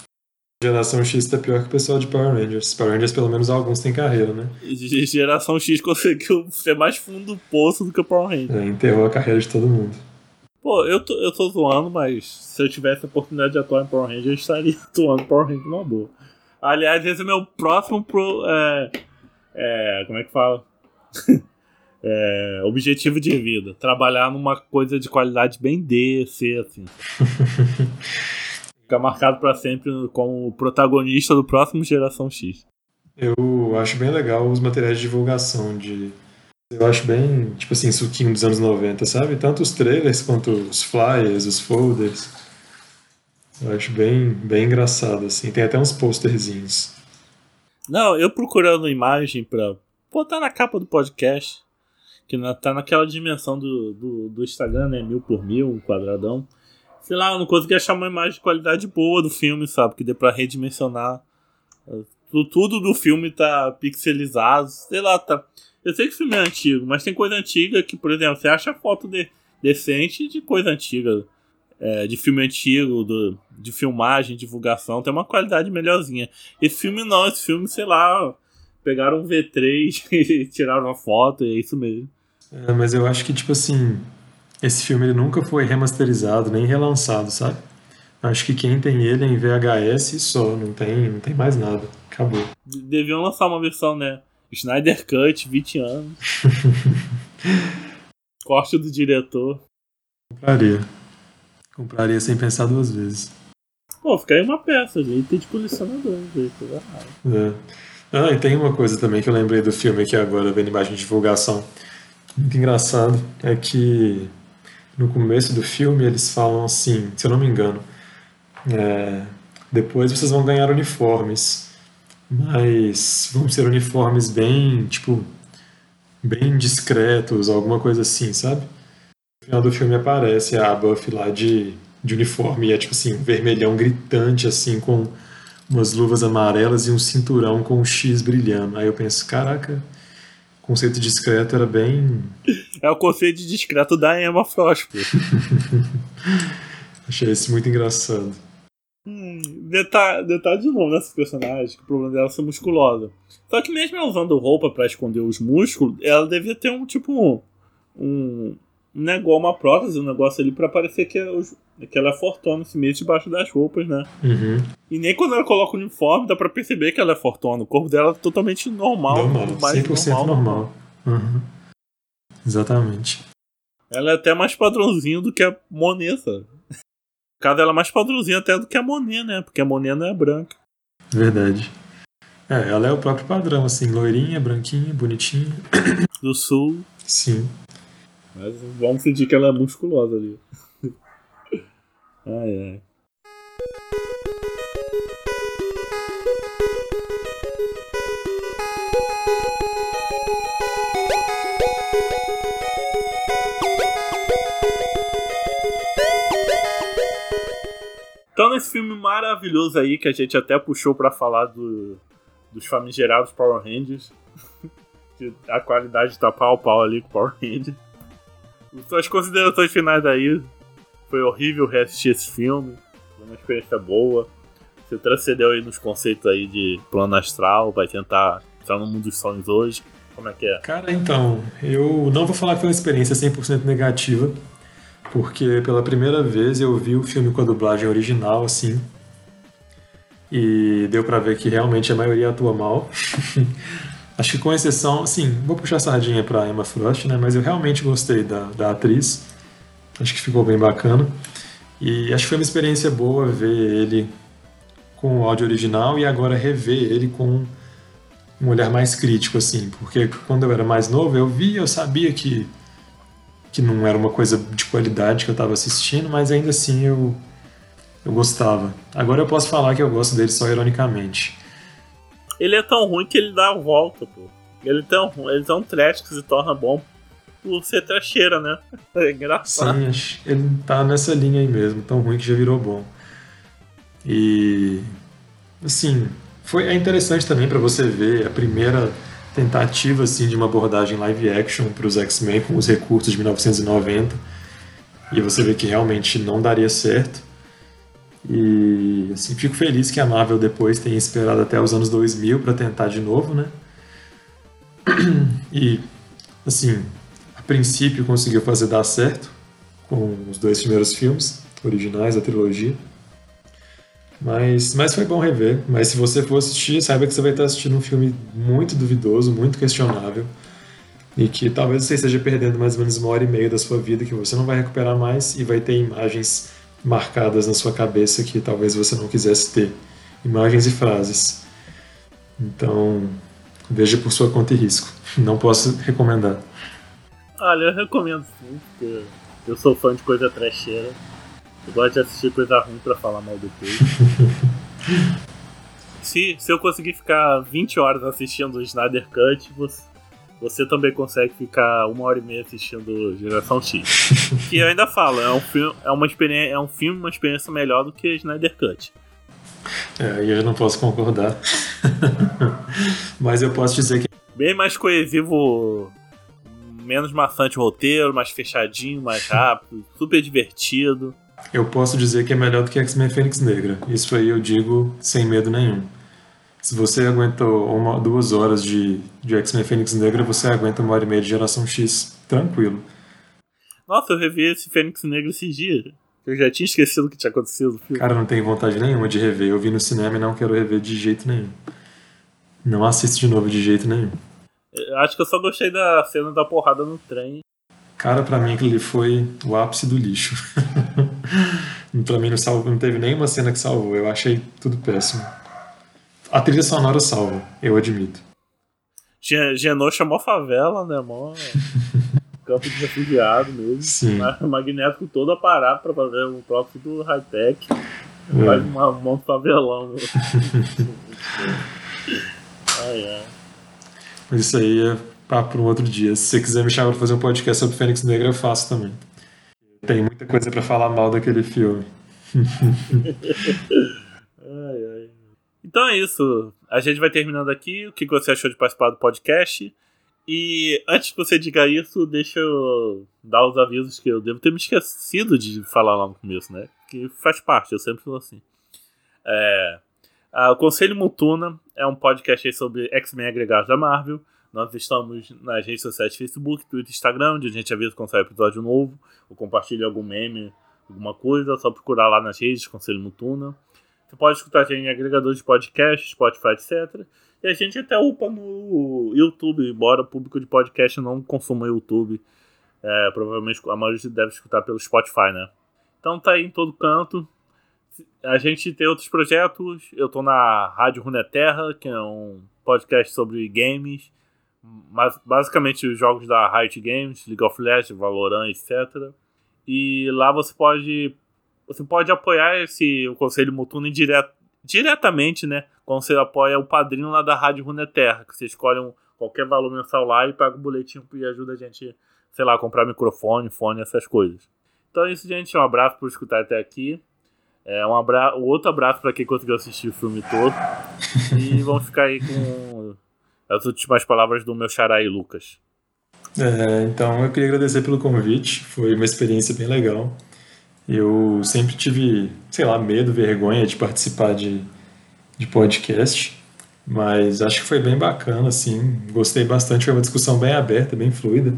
Geração X tá pior que o pessoal de Power Rangers. Power Rangers, pelo menos alguns têm carreira, né? Geração X conseguiu ser mais fundo do poço do que o Power Rangers. É, enterrou a carreira de todo mundo. Pô, eu tô, eu tô zoando, mas se eu tivesse a oportunidade de atuar em Power Ranger, eu estaria atuando em Power Ranger numa boa. Aliás, esse é meu próximo pro, é, é, como é que fala? é, objetivo de vida. Trabalhar numa coisa de qualidade bem D, C, assim. Ficar marcado para sempre como protagonista do próximo Geração X. Eu acho bem legal os materiais de divulgação de eu acho bem, tipo assim, suquinho dos anos 90, sabe? Tanto os trailers quanto os flyers, os folders. Eu acho bem, bem engraçado, assim. Tem até uns posterzinhos. Não, eu procurando imagem pra botar na capa do podcast, que tá naquela dimensão do, do, do Instagram, né? Mil por mil, um quadradão. Sei lá, eu não consegui achar uma imagem de qualidade boa do filme, sabe? Que dê pra redimensionar. Tudo do filme tá pixelizado. Sei lá, tá eu sei que o filme é antigo, mas tem coisa antiga que, por exemplo, você acha foto de, decente de coisa antiga. É, de filme antigo, do, de filmagem, divulgação, tem uma qualidade melhorzinha. Esse filme não, esse filme, sei lá, pegaram um V3 e tiraram uma foto, é isso mesmo. É, mas eu acho que, tipo assim, esse filme ele nunca foi remasterizado, nem relançado, sabe? Acho que quem tem ele é em VHS só, não tem, não tem mais nada. Acabou. Deviam lançar uma versão, né? Snyder Cut, 20 anos. Corte do diretor. Compraria. Compraria sem pensar duas vezes. Pô, fica aí uma peça, gente. Tem de colecionador, gente. É. Ah, e tem uma coisa também que eu lembrei do filme aqui agora, vendo imagem de divulgação. Muito engraçado. É que no começo do filme eles falam assim, se eu não me engano, é, depois vocês vão ganhar uniformes mas vão ser uniformes bem, tipo, bem discretos, alguma coisa assim, sabe? No final do filme aparece a Buffy lá de, de uniforme, e é tipo assim, um vermelhão gritante, assim, com umas luvas amarelas e um cinturão com um X brilhando. Aí eu penso, caraca, conceito discreto era bem. É o conceito de discreto da Emma Frost, pô. Achei isso muito engraçado. Hum, detalhe, detalhe de novo nessa personagem, que o problema dela é ser musculosa. Só que mesmo ela usando roupa para esconder os músculos, ela devia ter um tipo. Um, um negócio, uma prótese, um negócio ali para parecer que, é que ela é fortuna assim mesmo debaixo das roupas, né? Uhum. E nem quando ela coloca o uniforme dá pra perceber que ela é fortuna. O corpo dela é totalmente normal. Normal, mais 100% normal. normal. Uhum. Exatamente. Ela é até mais padrãozinho do que a Monet, sabe? Caso, ela é mais padrãozinho até do que a Monet, né? Porque a Monet não é branca. Verdade. É, ela é o próprio padrão, assim, loirinha, branquinha, bonitinha. Do sul. Sim. Mas vamos sentir que ela é musculosa ali. ai, ai. Então, nesse filme maravilhoso aí, que a gente até puxou para falar do, dos famigerados Power Rangers, a qualidade tá pau a pau ali com Power Rangers. Suas considerações finais aí. Foi horrível reassistir esse filme. Foi uma experiência boa. Você transcendeu aí nos conceitos aí de plano astral, vai tentar entrar no mundo dos sonhos hoje. Como é que é? Cara, então, eu não vou falar que foi uma experiência 100% negativa, porque pela primeira vez eu vi o filme com a dublagem original, assim, e deu para ver que realmente a maioria atua mal. Acho que com exceção, sim, vou puxar a sardinha pra Emma Frost, né? Mas eu realmente gostei da, da atriz. Acho que ficou bem bacana. E acho que foi uma experiência boa ver ele com o áudio original e agora rever ele com um olhar mais crítico, assim. Porque quando eu era mais novo, eu via, eu sabia que, que não era uma coisa de qualidade que eu estava assistindo, mas ainda assim eu, eu gostava. Agora eu posso falar que eu gosto dele só ironicamente. Ele é tão ruim que ele dá a volta, pô. Ele é tão, ele é tão trash que se torna bom por ser trecheira, né? É engraçado. Sim, ele tá nessa linha aí mesmo, tão ruim que já virou bom. E assim, foi é interessante também para você ver a primeira tentativa assim de uma abordagem live action para os X-Men com os recursos de 1990. E você vê que realmente não daria certo. E assim, fico feliz que a Marvel depois tenha esperado até os anos 2000 para tentar de novo, né? E assim, a princípio conseguiu fazer dar certo com os dois primeiros filmes originais da trilogia. Mas, mas foi bom rever. Mas se você for assistir, saiba que você vai estar assistindo um filme muito duvidoso, muito questionável. E que talvez você esteja perdendo mais ou menos uma hora e meia da sua vida que você não vai recuperar mais e vai ter imagens marcadas na sua cabeça que talvez você não quisesse ter. Imagens e frases. Então, veja por sua conta e risco. Não posso recomendar. Olha, eu recomendo sim, porque eu sou fã de coisa trecheira. Eu gosto de assistir coisa ruim pra falar mal depois. se, se eu conseguir ficar 20 horas assistindo o Snyder Cut, você, você também consegue ficar uma hora e meia assistindo Geração X. que eu ainda falo, é um filme, é uma experiência, é um filme, uma experiência melhor do que Snyder Cut. É, e eu não posso concordar. Mas eu posso dizer que. Bem mais coesivo, menos maçante o roteiro, mais fechadinho, mais rápido, super divertido. Eu posso dizer que é melhor do que X-Men Fênix Negra. Isso aí eu digo sem medo nenhum. Se você aguentou uma, duas horas de, de X-Men Fênix Negra, você aguenta uma hora e meia de Geração X. Tranquilo. Nossa, eu revi esse Fênix Negra esses dias. Eu já tinha esquecido o que tinha acontecido no filme. Cara, não tenho vontade nenhuma de rever. Eu vi no cinema e não quero rever de jeito nenhum. Não assisto de novo de jeito nenhum. Eu acho que eu só gostei da cena da porrada no trem. Cara, pra mim aquele foi o ápice do lixo. pra mim não, salvo, não teve nenhuma cena que salvou. Eu achei tudo péssimo. A trilha sonora salva, eu admito. Genô chamou favela, né, mó? Campo de refugiado mesmo. Sim. Magneto com todo aparato pra fazer um próprio do high-tech. É. Faz uma, um favelão. Né? ai, ai. Mas isso aí é papo para um outro dia. Se você quiser me chamar para fazer um podcast sobre Fênix Negra, eu faço também. Tem muita coisa para falar mal daquele filme. Então é isso. A gente vai terminando aqui. O que você achou de participar do podcast? E antes que você diga isso, deixa eu dar os avisos que eu devo ter me esquecido de falar lá no começo, né? Que faz parte, eu sempre falo assim. É, o Conselho Mutuna é um podcast sobre X-Men agregados da Marvel. Nós estamos nas redes sociais Facebook, Twitter Instagram, onde a gente avisa quando sai episódio novo, ou compartilha algum meme, alguma coisa, é só procurar lá nas redes, Conselho Mutuna. Você pode escutar a gente em agregadores de podcast, Spotify, etc. E a gente até upa no YouTube, embora o público de podcast não consuma YouTube. É, provavelmente a maioria deve escutar pelo Spotify, né? Então tá aí em todo canto. A gente tem outros projetos. Eu tô na Rádio Runeterra, que é um podcast sobre games. Basicamente os jogos da Riot Games, League of Legends, Valorant, etc. E lá você pode você pode apoiar esse o Conselho Mutuno indiret, diretamente, né? Quando você apoia o padrinho lá da Rádio Runeterra, que você escolhe um, qualquer valor mensal lá e paga o boletim e ajuda a gente, sei lá, a comprar microfone, fone, essas coisas. Então é isso, gente. Um abraço por escutar até aqui. É, um abra... outro abraço para quem conseguiu assistir o filme todo. e vamos ficar aí com as últimas palavras do meu xará e Lucas. É, então eu queria agradecer pelo convite. Foi uma experiência bem legal. Eu sempre tive, sei lá, medo, vergonha de participar de, de podcast, mas acho que foi bem bacana, assim, gostei bastante, foi uma discussão bem aberta, bem fluida,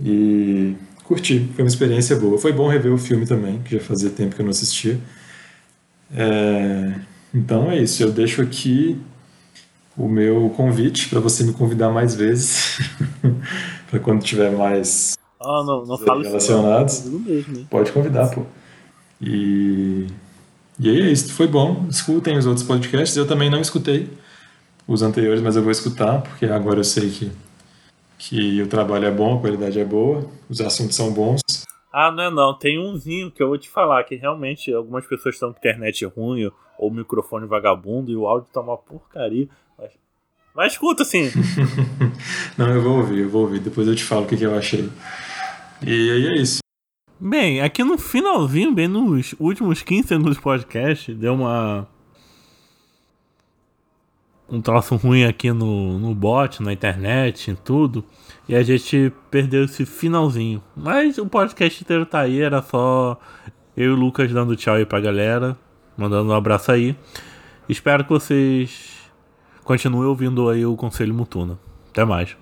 e curti, foi uma experiência boa. Foi bom rever o filme também, que já fazia tempo que eu não assistia. É, então é isso, eu deixo aqui o meu convite para você me convidar mais vezes, para quando tiver mais ah, não, não falo relacionados. Isso, mesmo, Pode convidar, pô. E, e aí é isso, foi bom. Escutem os outros podcasts. Eu também não escutei os anteriores, mas eu vou escutar, porque agora eu sei que, que o trabalho é bom, a qualidade é boa, os assuntos são bons. Ah, não é não. Tem umzinho que eu vou te falar, que realmente algumas pessoas estão com internet ruim ou microfone vagabundo e o áudio tá uma porcaria. Mas, mas escuta assim. não, eu vou ouvir, eu vou ouvir. Depois eu te falo o que, que eu achei. E aí é isso. Bem, aqui no finalzinho, bem nos últimos 15 segundos do podcast, deu uma. Um troço ruim aqui no, no bot, na internet, em tudo. E a gente perdeu esse finalzinho. Mas o podcast inteiro tá aí, era só eu e o Lucas dando tchau aí pra galera. Mandando um abraço aí. Espero que vocês continuem ouvindo aí o Conselho Mutuna. Até mais.